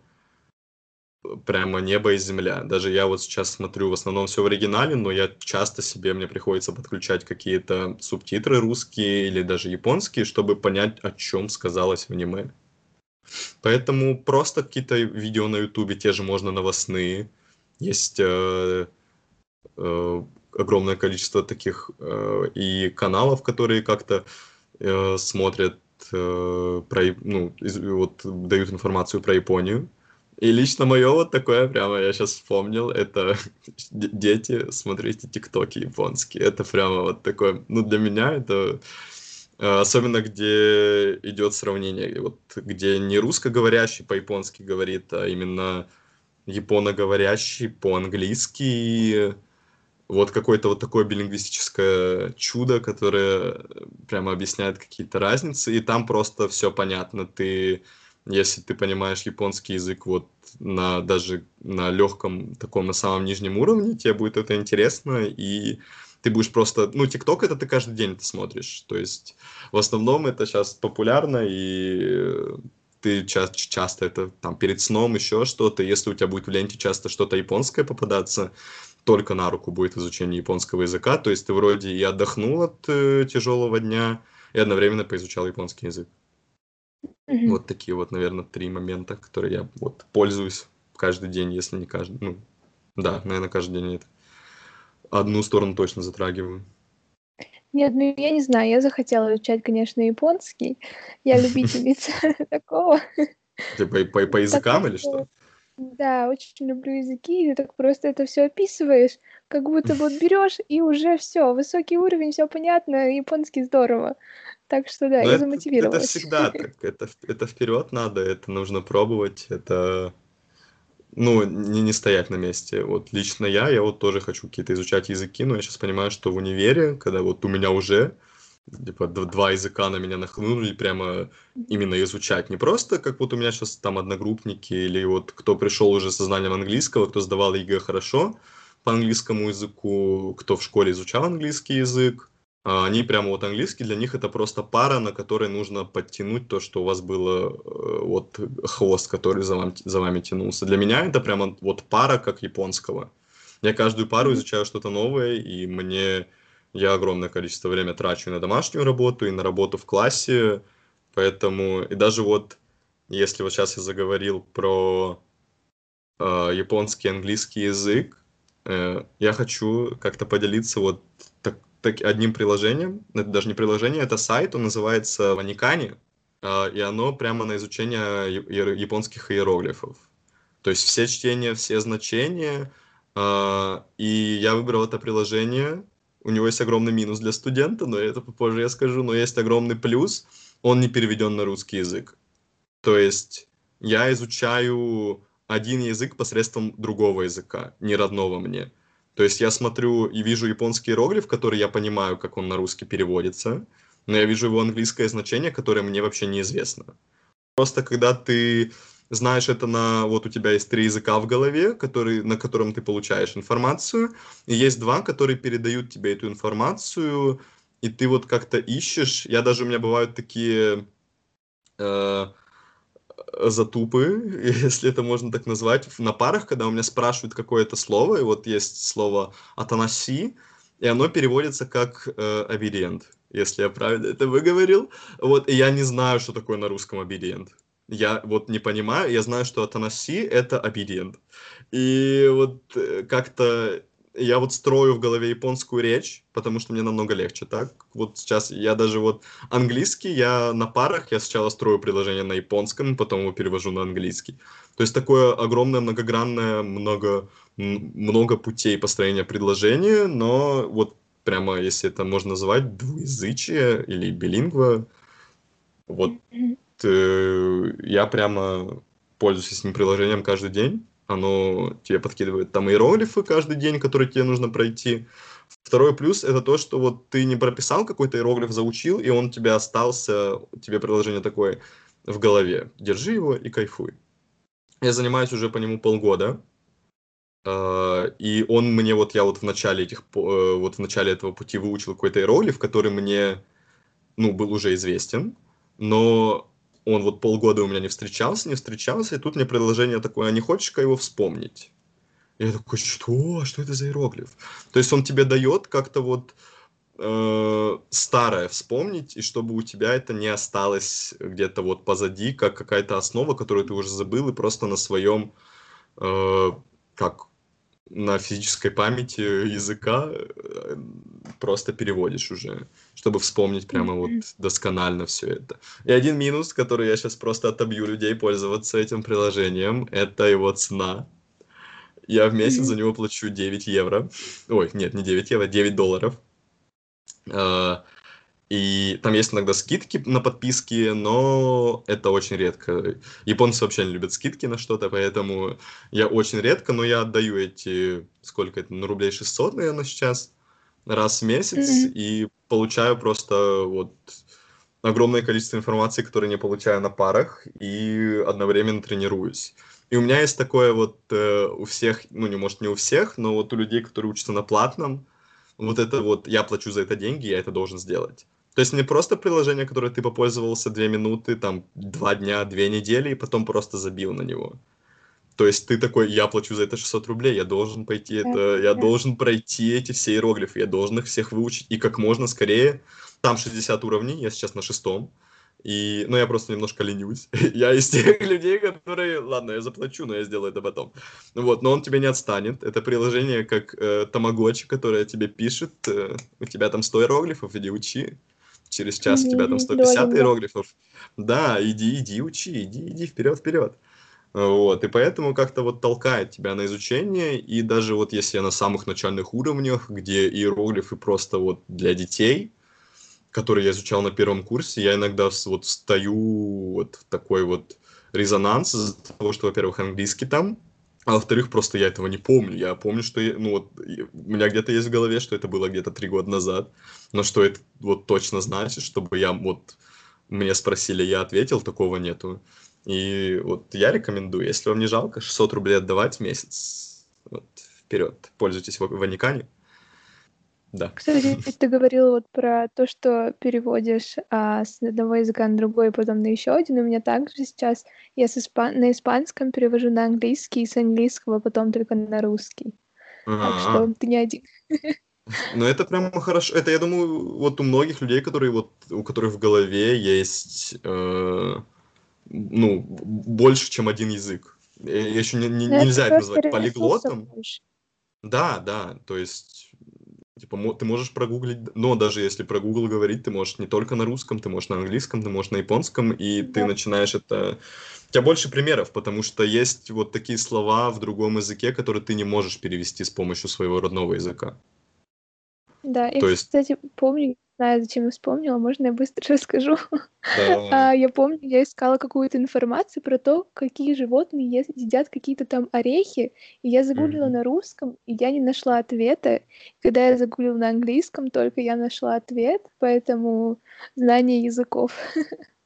прямо небо и земля. Даже я вот сейчас смотрю в основном все в оригинале, но я часто себе, мне приходится подключать какие-то субтитры русские или даже японские, чтобы понять, о чем сказалось в аниме. Поэтому просто какие-то видео на ютубе, те же можно новостные. Есть э, э, огромное количество таких э, и каналов, которые как-то э, смотрят, э, про, ну, из, вот дают информацию про Японию. И лично мое вот такое, прямо я сейчас вспомнил, это <laughs> дети, смотрите тиктоки японские. Это прямо вот такое, ну для меня это э, особенно где идет сравнение, вот где не русскоговорящий по-японски говорит, а именно японоговорящий по-английски. Вот какое-то вот такое билингвистическое чудо, которое прямо объясняет какие-то разницы, и там просто все понятно. Ты если ты понимаешь японский язык вот на даже на легком таком на самом нижнем уровне, тебе будет это интересно, и ты будешь просто, ну, ТикТок это ты каждый день это смотришь, то есть в основном это сейчас популярно, и ты ча- часто это там перед сном еще что-то, если у тебя будет в ленте часто что-то японское попадаться, только на руку будет изучение японского языка, то есть ты вроде и отдохнул от э, тяжелого дня, и одновременно поизучал японский язык. Мгм. Вот такие вот, наверное, три момента, которые я вот пользуюсь каждый день, если не каждый, ну, да, наверное, каждый день это. Одну сторону точно затрагиваю. Нет, ну я не знаю, я захотела изучать, конечно, японский. Я любительница <laughs> такого. Ты по языкам или что? Да, очень люблю языки, и ты так просто это все описываешь, как будто вот <laughs> берешь и уже все, высокий уровень, все понятно, японский здорово. Так что да, Но я <laughs> это, это замотивировалась. всегда так, это, это вперед надо, это нужно пробовать, это, ну, не, не стоять на месте. Вот лично я, я вот тоже хочу какие-то изучать языки, но я сейчас понимаю, что в универе, когда вот у меня уже типа два языка на меня нахлынули прямо именно изучать. Не просто, как вот у меня сейчас там одногруппники или вот кто пришел уже со знанием английского, кто сдавал ЕГЭ хорошо по английскому языку, кто в школе изучал английский язык, а они прямо вот английский, для них это просто пара, на которой нужно подтянуть то, что у вас было, э, вот хвост, который за, вам, за вами тянулся. Для меня это прямо вот пара как японского. Я каждую пару изучаю что-то новое, и мне я огромное количество времени трачу и на домашнюю работу, и на работу в классе, поэтому, и даже вот, если вот сейчас я заговорил про э, японский английский язык, э, я хочу как-то поделиться вот так, так, одним приложением, это даже не приложение, это сайт, он называется Ваникани, э, и оно прямо на изучение японских иероглифов. То есть все чтения, все значения, э, и я выбрал это приложение, у него есть огромный минус для студента, но это попозже я скажу, но есть огромный плюс, он не переведен на русский язык. То есть я изучаю один язык посредством другого языка, не родного мне. То есть я смотрю и вижу японский иероглиф, который я понимаю, как он на русский переводится, но я вижу его английское значение, которое мне вообще неизвестно. Просто когда ты знаешь это на... Вот у тебя есть три языка в голове, который, на котором ты получаешь информацию, и есть два, которые передают тебе эту информацию, и ты вот как-то ищешь. Я даже, у меня бывают такие э, затупы, <laughs> если это можно так назвать, на парах, когда у меня спрашивают какое-то слово, и вот есть слово «атанаси», и оно переводится как э, «абириент», если я правильно это выговорил. Вот, и я не знаю, что такое на русском «абириент». Я вот не понимаю, я знаю, что «атанаси» — это «обидиент». И вот э, как-то я вот строю в голове японскую речь, потому что мне намного легче, так? Вот сейчас я даже вот английский, я на парах, я сначала строю приложение на японском, потом его перевожу на английский. То есть такое огромное, многогранное, много, много путей построения предложения, но вот прямо, если это можно назвать, двуязычие или билингва, вот я прямо пользуюсь этим приложением каждый день. Оно тебе подкидывает там иероглифы каждый день, которые тебе нужно пройти. Второй плюс это то, что вот ты не прописал какой-то иероглиф, заучил, и он у тебя остался, тебе приложение такое в голове. Держи его и кайфуй. Я занимаюсь уже по нему полгода, Uh, и он мне вот я вот в начале этих uh, вот в начале этого пути выучил какой-то иероглиф, который мне ну был уже известен, но он вот полгода у меня не встречался, не встречался, и тут мне предложение такое, а не хочешь-ка его вспомнить? Я такой, что? Что это за иероглиф? То есть он тебе дает как-то вот э, старое вспомнить, и чтобы у тебя это не осталось где-то вот позади, как какая-то основа, которую ты уже забыл, и просто на своем, э, как на физической памяти языка э, просто переводишь уже, чтобы вспомнить прямо вот досконально все это. И один минус, который я сейчас просто отобью людей пользоваться этим приложением, это его цена. Я в месяц за него плачу 9 евро. Ой, нет, не 9 евро, 9 долларов. А, и там есть иногда скидки на подписки, но это очень редко. Японцы вообще не любят скидки на что-то, поэтому я очень редко, но я отдаю эти, сколько это, ну, рублей 600, наверное, сейчас, раз в месяц, mm-hmm. и получаю просто вот огромное количество информации, которую не получаю на парах, и одновременно тренируюсь. И у меня есть такое вот э, у всех, ну, не может не у всех, но вот у людей, которые учатся на платном, вот это вот, я плачу за это деньги, я это должен сделать. То есть не просто приложение, которое ты попользовался две минуты, там, два дня, две недели, и потом просто забил на него. То есть ты такой, я плачу за это 600 рублей, я должен пойти это, я должен пройти эти все иероглифы, я должен их всех выучить, и как можно скорее. Там 60 уровней, я сейчас на шестом. И, ну, я просто немножко ленюсь. <laughs> я из тех людей, которые, ладно, я заплачу, но я сделаю это потом. Вот, но он тебе не отстанет. Это приложение как э, Тамагочи, которое тебе пишет, э, у тебя там 100 иероглифов, иди учи через час у тебя там 150 иероглифов. Да, иди, иди, учи, иди, иди вперед, вперед. Вот, и поэтому как-то вот толкает тебя на изучение, и даже вот если я на самых начальных уровнях, где иероглифы просто вот для детей, которые я изучал на первом курсе, я иногда вот встаю вот в такой вот резонанс из-за того, что, во-первых, английский там, а во-вторых, просто я этого не помню. Я помню, что я, ну вот у меня где-то есть в голове, что это было где-то три года назад, но что это вот точно значит, чтобы я вот мне спросили, я ответил, такого нету. И вот я рекомендую, если вам не жалко, 600 рублей отдавать в месяц, вот, вперед, пользуйтесь Ваникане. Да. Кстати, <laughs> ты говорил вот про то, что переводишь а, с одного языка на другой, потом на еще один. У меня также сейчас я с испан... на испанском перевожу на английский, и с английского потом только на русский. А-а-а. Так что ты не один. <laughs> Ну, это прям хорошо. Это, я думаю, вот у многих людей, которые вот, у которых в голове есть, э, ну, больше, чем один язык. Еще не, не, нельзя это назвать полиглотом. Да, да, то есть Типа, ты можешь прогуглить, но даже если про Google говорить, ты можешь не только на русском, ты можешь на английском, ты можешь на японском, и да. ты начинаешь это... У тебя больше примеров, потому что есть вот такие слова в другом языке, которые ты не можешь перевести с помощью своего родного языка. Да, и, есть... кстати, помню, знаю, зачем я вспомнила, можно я быстро <laughs> расскажу? Да. а, я помню, я искала какую-то информацию про то, какие животные едят какие-то там орехи, и я загуглила mm-hmm. на русском, и я не нашла ответа. Когда я загуглила на английском, только я нашла ответ, поэтому знание языков. <laughs>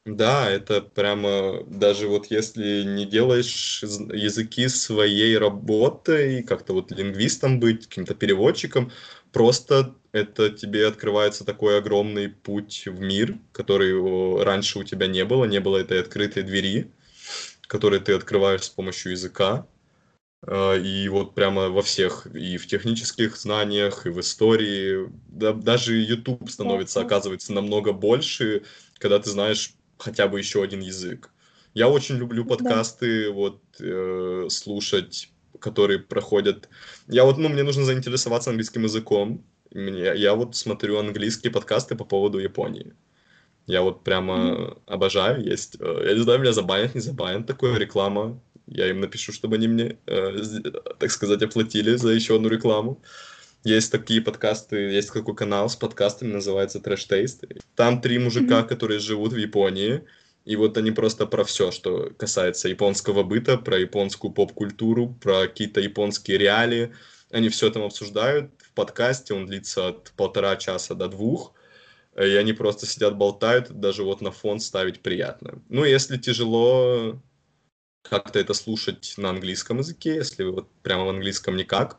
Да, это прямо даже вот если не делаешь языки своей работой, как-то вот лингвистом быть, каким-то переводчиком, просто это тебе открывается такой огромный путь в мир, который раньше у тебя не было, не было этой открытой двери, которую ты открываешь с помощью языка. А, и вот прямо во всех, и в технических знаниях, и в истории, да, даже YouTube становится, оказывается, намного больше, когда ты знаешь хотя бы еще один язык. Я очень люблю подкасты, да. вот, э, слушать которые проходят... Я вот, ну, мне нужно заинтересоваться английским языком. Мне, я вот смотрю английские подкасты по поводу Японии. Я вот прямо mm-hmm. обожаю. Есть, э, я не знаю, меня забанят, не забанят такое реклама. Я им напишу, чтобы они мне, э, так сказать, оплатили за еще одну рекламу. Есть такие подкасты, есть такой канал с подкастами, называется Trash Taste. Там три мужика, mm-hmm. которые живут в Японии, и вот они просто про все, что касается японского быта, про японскую поп-культуру, про какие-то японские реалии. Они все там обсуждают подкасте, он длится от полтора часа до двух, и они просто сидят, болтают, даже вот на фон ставить приятно. Ну, если тяжело как-то это слушать на английском языке, если вот прямо в английском никак,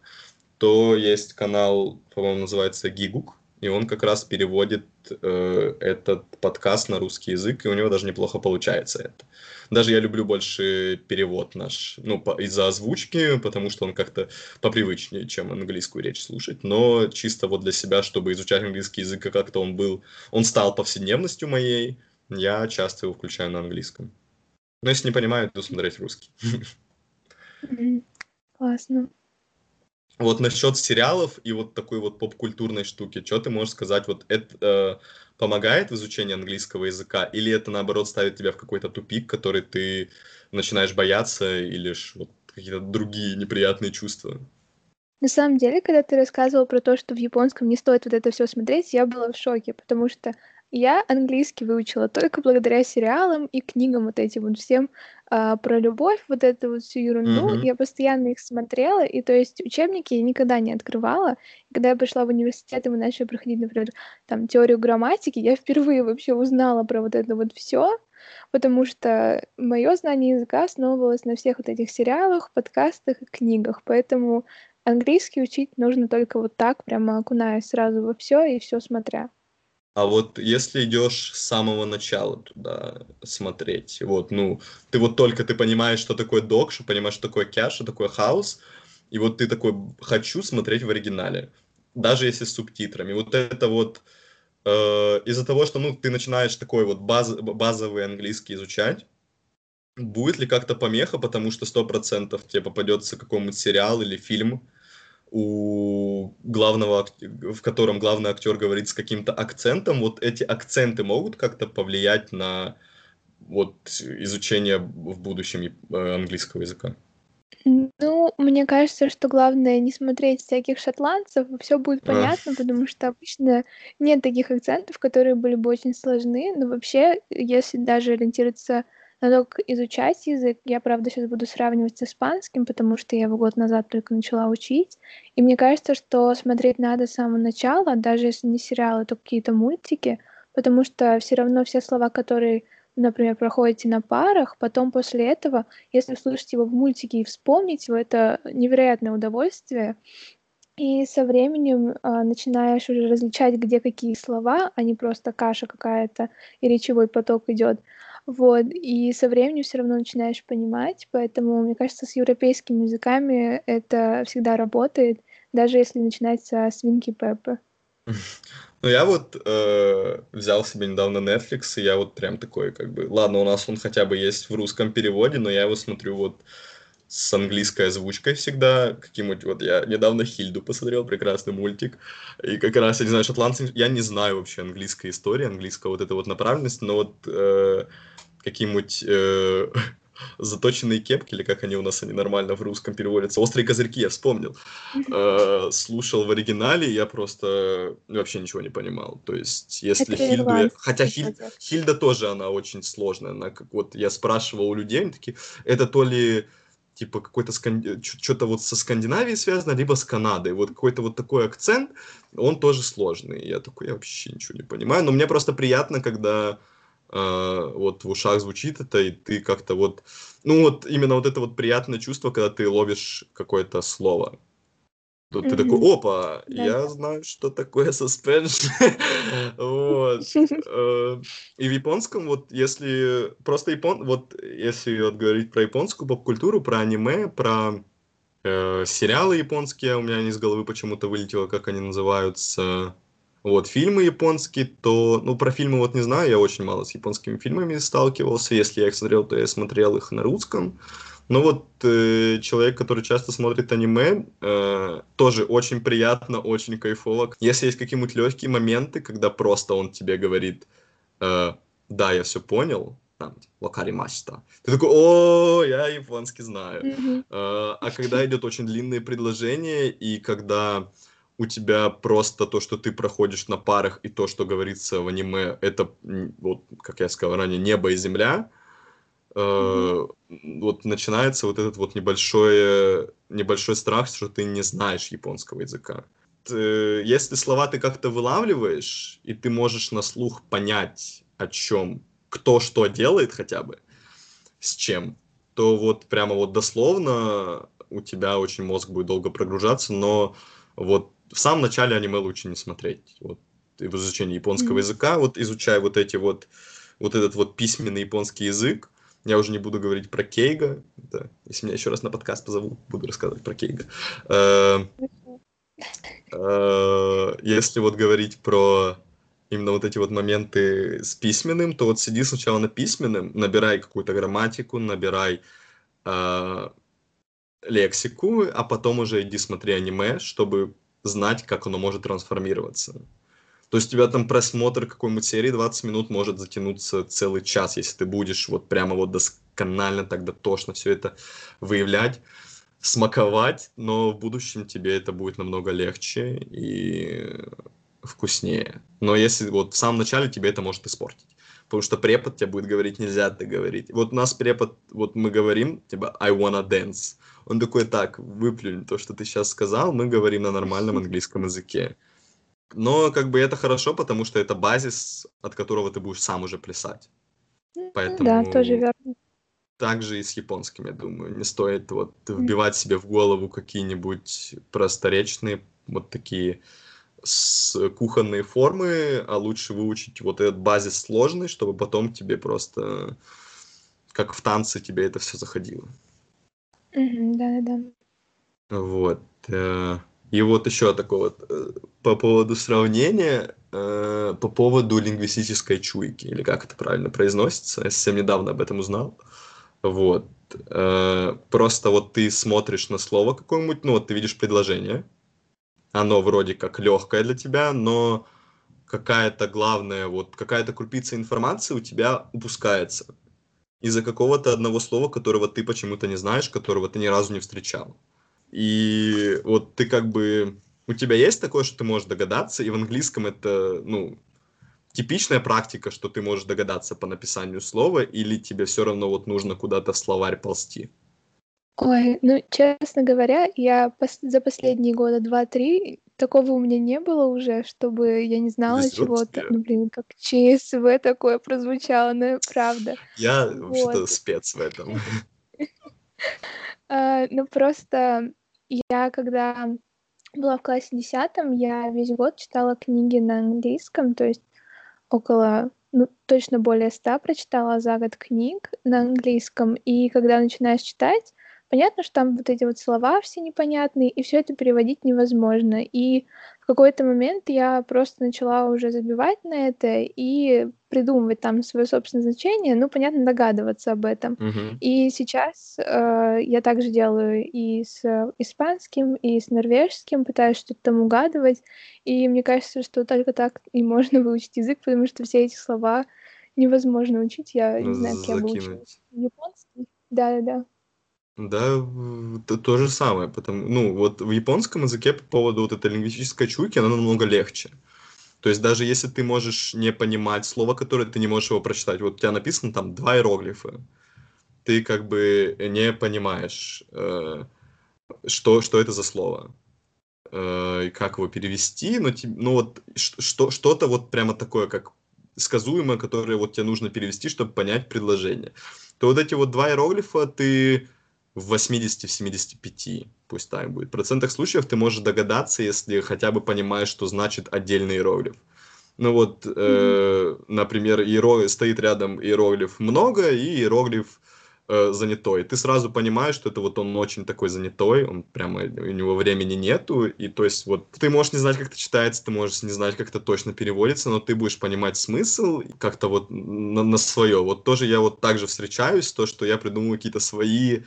то есть канал, по-моему, называется Гигук, и он как раз переводит э, этот подкаст на русский язык, и у него даже неплохо получается это. Даже я люблю больше перевод наш, ну, из-за озвучки, потому что он как-то попривычнее, чем английскую речь слушать, но чисто вот для себя, чтобы изучать английский язык, и как-то он был, он стал повседневностью моей, я часто его включаю на английском. Но если не понимаю, то смотреть русский. Классно. Вот насчет сериалов и вот такой вот поп-культурной штуки, что ты можешь сказать, вот это э, помогает в изучении английского языка, или это наоборот ставит тебя в какой-то тупик, который ты начинаешь бояться, или ж, вот какие-то другие неприятные чувства? На самом деле, когда ты рассказывал про то, что в японском не стоит вот это все смотреть, я была в шоке, потому что я английский выучила только благодаря сериалам и книгам вот этим вот всем а, про любовь, вот эту вот всю ерунду. Мгм. Я постоянно их смотрела, и то есть учебники я никогда не открывала. Когда я пришла в университет, и мы начали проходить, например, там теорию грамматики, я впервые вообще узнала про вот это вот все, потому что мое знание языка основывалось на всех вот этих сериалах, подкастах и книгах. Поэтому английский учить нужно только вот так, прямо окунаясь сразу во все и все смотря. А вот если идешь с самого начала туда смотреть, вот, ну, ты вот только ты понимаешь, что такое док, что понимаешь, что такое кэш, что такое хаус, и вот ты такой, хочу смотреть в оригинале, даже если с субтитрами. Вот это вот э, из-за того, что, ну, ты начинаешь такой вот баз, базовый английский изучать, будет ли как-то помеха, потому что сто процентов тебе попадется какой-нибудь сериал или фильм, у главного, в котором главный актер говорит с каким-то акцентом, вот эти акценты могут как-то повлиять на вот изучение в будущем э, английского языка? Ну, мне кажется, что главное не смотреть всяких шотландцев, все будет понятно, потому что обычно нет таких акцентов, которые были бы очень сложны, но вообще, если даже ориентироваться надо изучать язык. Я, правда, сейчас буду сравнивать с испанским, потому что я его год назад только начала учить. И мне кажется, что смотреть надо с самого начала, даже если не сериалы, то какие-то мультики, потому что все равно все слова, которые например, проходите на парах, потом после этого, если слушать его в мультике и вспомнить его, это невероятное удовольствие. И со временем а, начинаешь уже различать, где какие слова, а не просто каша какая-то и речевой поток идет. Вот, и со временем все равно начинаешь понимать, поэтому, мне кажется, с европейскими языками это всегда работает, даже если начинать со свинки Пеппы. <laughs> Ну, я вот э, взял себе недавно Netflix, и я вот прям такой, как бы, ладно, у нас он хотя бы есть в русском переводе, но я его смотрю вот с английской озвучкой всегда. Каким-нибудь, вот я недавно Хильду посмотрел, прекрасный мультик. И как раз, я не знаю, шотландцы, я не знаю вообще английской истории, английская вот эта вот направленность, но вот э, какие-нибудь э, <laughs> заточенные кепки, или как они у нас они нормально в русском переводятся, острые козырьки, я вспомнил. Э, слушал в оригинале, я просто вообще ничего не понимал. То есть, если Это Хильду... Я... Хотя Хиль... Хильда тоже, она очень сложная. Она, как вот я спрашивал у людей, они такие, это то ли типа какой-то скан... что-то вот со Скандинавией связано, либо с Канадой. Вот какой-то вот такой акцент, он тоже сложный. Я такой, я вообще ничего не понимаю. Но мне просто приятно, когда э, вот в ушах звучит это, и ты как-то вот... Ну вот именно вот это вот приятное чувство, когда ты ловишь какое-то слово. Тут ты такой, опа, я знаю, что такое suspension. <laughs> вот. <laughs> Э, и в японском, вот если просто япон, вот если вот говорить про японскую поп-культуру, про аниме, про э, сериалы японские, у меня они из головы почему-то вылетело, как они называются. Вот, фильмы японские, то, ну, про фильмы вот не знаю, я очень мало с японскими фильмами сталкивался. Если я их смотрел, то я смотрел их на русском Но вот э, человек, который часто смотрит аниме, э, тоже очень приятно, очень кайфово. Если есть какие-нибудь легкие моменты, когда просто он тебе говорит, э, да, я все понял, там, лакари мачта. Ты такой, о, я японский знаю. Мгм. Э, А когда идет очень длинные предложения, и когда у тебя просто то, что ты проходишь на парах, и то, что говорится в аниме, это, вот, как я сказал ранее, небо и земля, э, вот начинается вот этот вот небольшой, небольшой страх, что ты не знаешь японского языка. Т- Если слова ты как-то вылавливаешь, и ты можешь на слух понять, о чем, кто что делает хотя бы, с чем, то вот прямо вот дословно у тебя очень мозг будет долго прогружаться, но вот в самом начале аниме лучше не смотреть. Вот и в изучении японского Мгм. языка, вот изучая вот эти вот, вот этот вот письменный японский язык, я уже не буду говорить про Кейга, да, если меня еще раз на подкаст позовут, буду рассказывать про Кейга. Э, э, Если вот говорить про именно вот эти вот моменты с письменным, то вот сиди сначала на письменном, набирай какую-то грамматику, набирай э, лексику, а потом уже иди смотри аниме, чтобы знать, как оно может трансформироваться. То есть у тебя там просмотр какой-нибудь серии 20 минут может затянуться целый час, если ты будешь вот прямо вот досконально, так дотошно все это выявлять, смаковать, но в будущем тебе это будет намного легче и вкуснее. Но если вот в самом начале тебе это может испортить. Потому что препод тебе будет говорить, нельзя так говорить. Вот у нас препод, вот мы говорим, типа, I wanna dance. Он такой, так, выплюнь то, что ты сейчас сказал, мы говорим на нормальном английском языке. Но как бы это хорошо, потому что это базис, от которого ты будешь сам уже плясать. Поэтому Да, тоже верно. так же и с японским, я думаю. Не стоит вот вбивать себе в голову какие-нибудь просторечные вот такие с кухонные формы, а лучше выучить вот этот базис сложный, чтобы потом тебе просто, как в танце, тебе это все заходило. Да-да-да. Вот. э, И вот еще такое вот э, по поводу сравнения, э, по поводу лингвистической чуйки, или как это правильно произносится, я совсем недавно об этом узнал. Вот. Просто вот ты смотришь на слово какое-нибудь, ну вот ты видишь предложение, оно вроде как легкое для тебя, но какая-то главная, вот какая-то крупица информации у тебя упускается из-за какого-то одного слова, которого ты почему-то не знаешь, которого ты ни разу не встречал. И вот ты как бы... У тебя есть такое, что ты можешь догадаться, и в английском это, ну, типичная практика, что ты можешь догадаться по написанию слова, или тебе все равно вот нужно куда-то в словарь ползти? Ой, ну, честно говоря, я пос- за последние года два-три такого у меня не было уже, чтобы я не знала Везет чего-то. тебе. Ну, блин, как ЧСВ такое прозвучало, ну, правда. Я вообще-то Вот. спец в этом. <laughs> А, ну, просто я, когда была в классе десятом, я весь год читала книги на английском, то есть около, ну, точно более ста прочитала за год книг на английском. И когда начинаешь читать, понятно, что там вот эти вот слова все непонятные, и все это переводить невозможно. И в какой-то момент я просто начала уже забивать на это и придумывать там свое собственное значение, ну, понятно, догадываться об этом. Мгм. И сейчас э, я также делаю и с э, испанским, и с норвежским, пытаюсь что-то там угадывать. И мне кажется, что только так и можно <laughs> выучить язык, потому что все эти слова невозможно учить. Я не знаю, как я бы учила Закинуть. японский. Да-да-да. Да, то, то же самое, потому, ну, вот в японском языке по поводу вот этой лингвистической чуйки, она намного легче. То есть даже если ты можешь не понимать слово, которое ты не можешь его прочитать, вот у тебя написано там два иероглифа, ты как бы не понимаешь, э, что, что это за слово, э, как его перевести, но, ну вот что, что-то вот прямо такое, как сказуемое, которое вот тебе нужно перевести, чтобы понять предложение. То вот эти вот два иероглифа ты в 80, в 75, пусть так будет, процентах случаев ты можешь догадаться, если хотя бы понимаешь, что значит отдельный иероглиф. Ну вот, э, например, иеро- стоит рядом иероглиф много и иероглиф э, занятой. Ты сразу понимаешь, что это вот он очень такой занятой, он прямо, у него времени нету, и то есть вот ты можешь не знать, как это читается, ты можешь не знать, как это точно переводится, но ты будешь понимать смысл как-то вот на, на свое. Вот тоже я вот так же встречаюсь, то, что я придумываю какие-то свои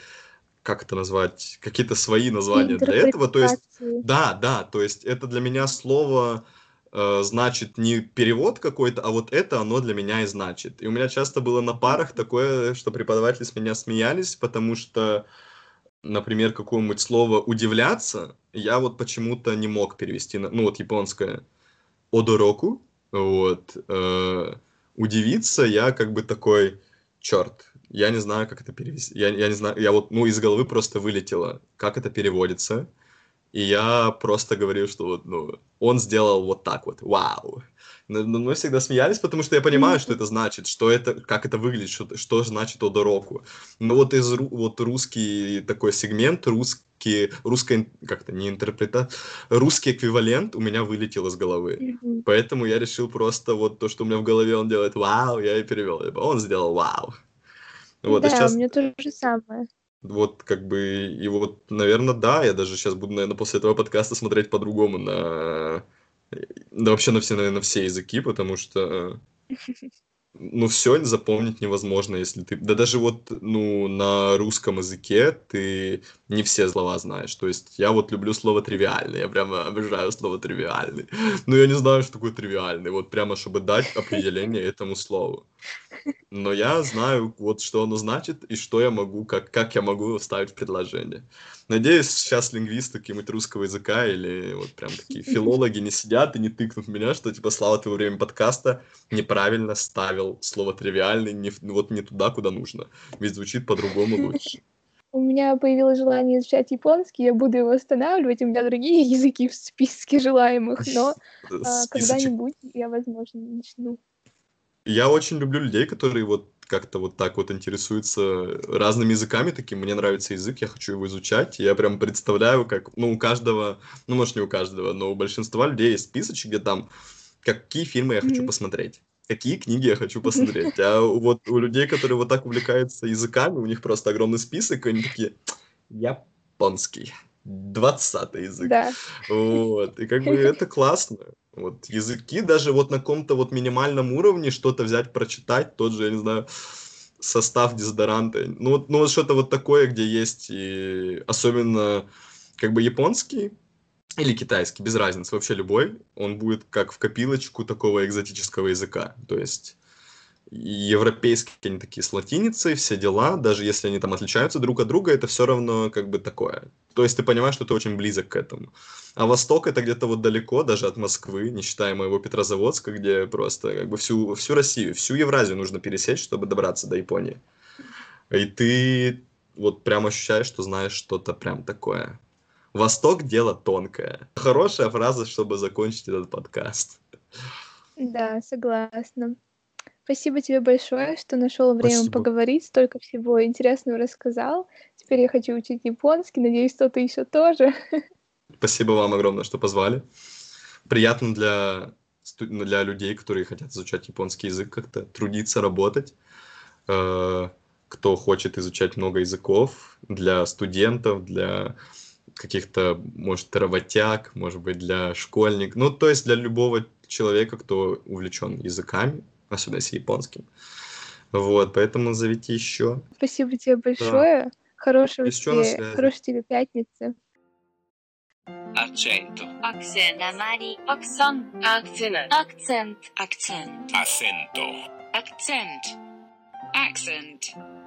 как это назвать, какие-то свои названия для этого. То есть, да, да, то есть это для меня слово э, значит не перевод какой-то, а вот это оно для меня и значит. И у меня часто было на парах такое, что преподаватели с меня смеялись, потому что, например, какое-нибудь слово «удивляться» я вот почему-то не мог перевести, на, ну вот японское «одороку», вот, э, удивиться я как бы такой, черт, я не знаю, как это перевести, я, я не знаю, я вот, ну, из головы просто вылетело, как это переводится, и я просто говорил, что вот, ну, он сделал вот так вот, вау. Но, но мы всегда смеялись, потому что я понимаю, что это значит, что это, как это выглядит, что, что значит одороку. Но вот из вот русский такой сегмент, русский, русская, как-то не интерпрета, русский эквивалент у меня вылетел из головы. Поэтому я решил просто вот то, что у меня в голове он делает вау, я и перевел. Он сделал вау. Вот, Да, сейчас у меня то же самое. вот как бы, и вот, наверное, да, я даже сейчас буду, наверное, после этого подкаста смотреть по-другому на, да вообще на все, наверное, все языки, потому что, ну, все запомнить невозможно, если ты, да даже вот, ну, на русском языке ты не все слова знаешь, то есть я вот люблю слово тривиальный, я прямо обожаю слово тривиальный, <laughs> но я не знаю, что такое тривиальный, вот прямо, чтобы дать определение этому слову. Но я знаю, вот что оно значит и что я могу, как, как я могу вставить в предложение. Надеюсь, сейчас лингвисты какие-нибудь русского языка или вот прям такие <laughs> филологи не сидят и не тыкнут меня, что типа Слава, ты во время подкаста неправильно ставил слово тривиальный не, вот не туда, куда нужно. Ведь звучит по-другому лучше. <laughs> У меня появилось желание изучать японский, я буду его восстанавливать, у меня другие <laughs> языки в списке желаемых, но а, когда-нибудь я, возможно, начну. Я очень люблю людей, которые вот как-то вот так вот интересуются разными языками таким. Мне нравится язык, я хочу его изучать. Я прям представляю, как, ну, у каждого, ну, может, не у каждого, но у большинства людей есть списочек, где там, какие фильмы я хочу Мгм. посмотреть. Какие книги я хочу <laughs> посмотреть. А вот у людей, которые вот так увлекаются языками, у них просто огромный список, и они такие, японский, двадцатый язык. Да, Вот, и как бы это классно. Вот языки даже вот на каком-то вот минимальном уровне что-то взять, прочитать, тот же, я не знаю, состав дезодоранта. Ну вот, ну вот что-то вот такое, где есть и особенно как бы японский или китайский, без разницы, вообще любой, он будет как в копилочку такого экзотического языка. То есть европейские они такие с латиницей, все дела, даже если они там отличаются друг от друга, это все равно как бы такое. То есть ты понимаешь, что ты очень близок к этому. А Восток это где-то вот далеко, даже от Москвы, не считая моего Петрозаводска, где просто как бы всю, всю Россию, всю Евразию нужно пересечь, чтобы добраться до Японии. И ты вот прям ощущаешь, что знаешь что-то прям такое. Восток – дело тонкое. Хорошая фраза, чтобы закончить этот подкаст. да, согласна. Спасибо тебе большое, что нашел время Спасибо. поговорить, столько всего интересного рассказал. Теперь я хочу учить японский, надеюсь, кто-то еще тоже. <laughs> Спасибо вам огромное, что позвали. Приятно для, для людей, которые хотят изучать японский язык, как-то трудиться, работать. Э, Кто хочет изучать много языков, для студентов, для каких-то, может, работяг, может быть, для школьников. Ну, то есть для любого человека, кто увлечен языками, особенно если японским. Вот, поэтому зовите еще. Спасибо тебе большое. Хорошего Еще на тебе, хорошей тебе пятницы. accento, Акцент. Намари. Аксон. Акцент. Акцент. Акцент. accento, Акцент. Accent.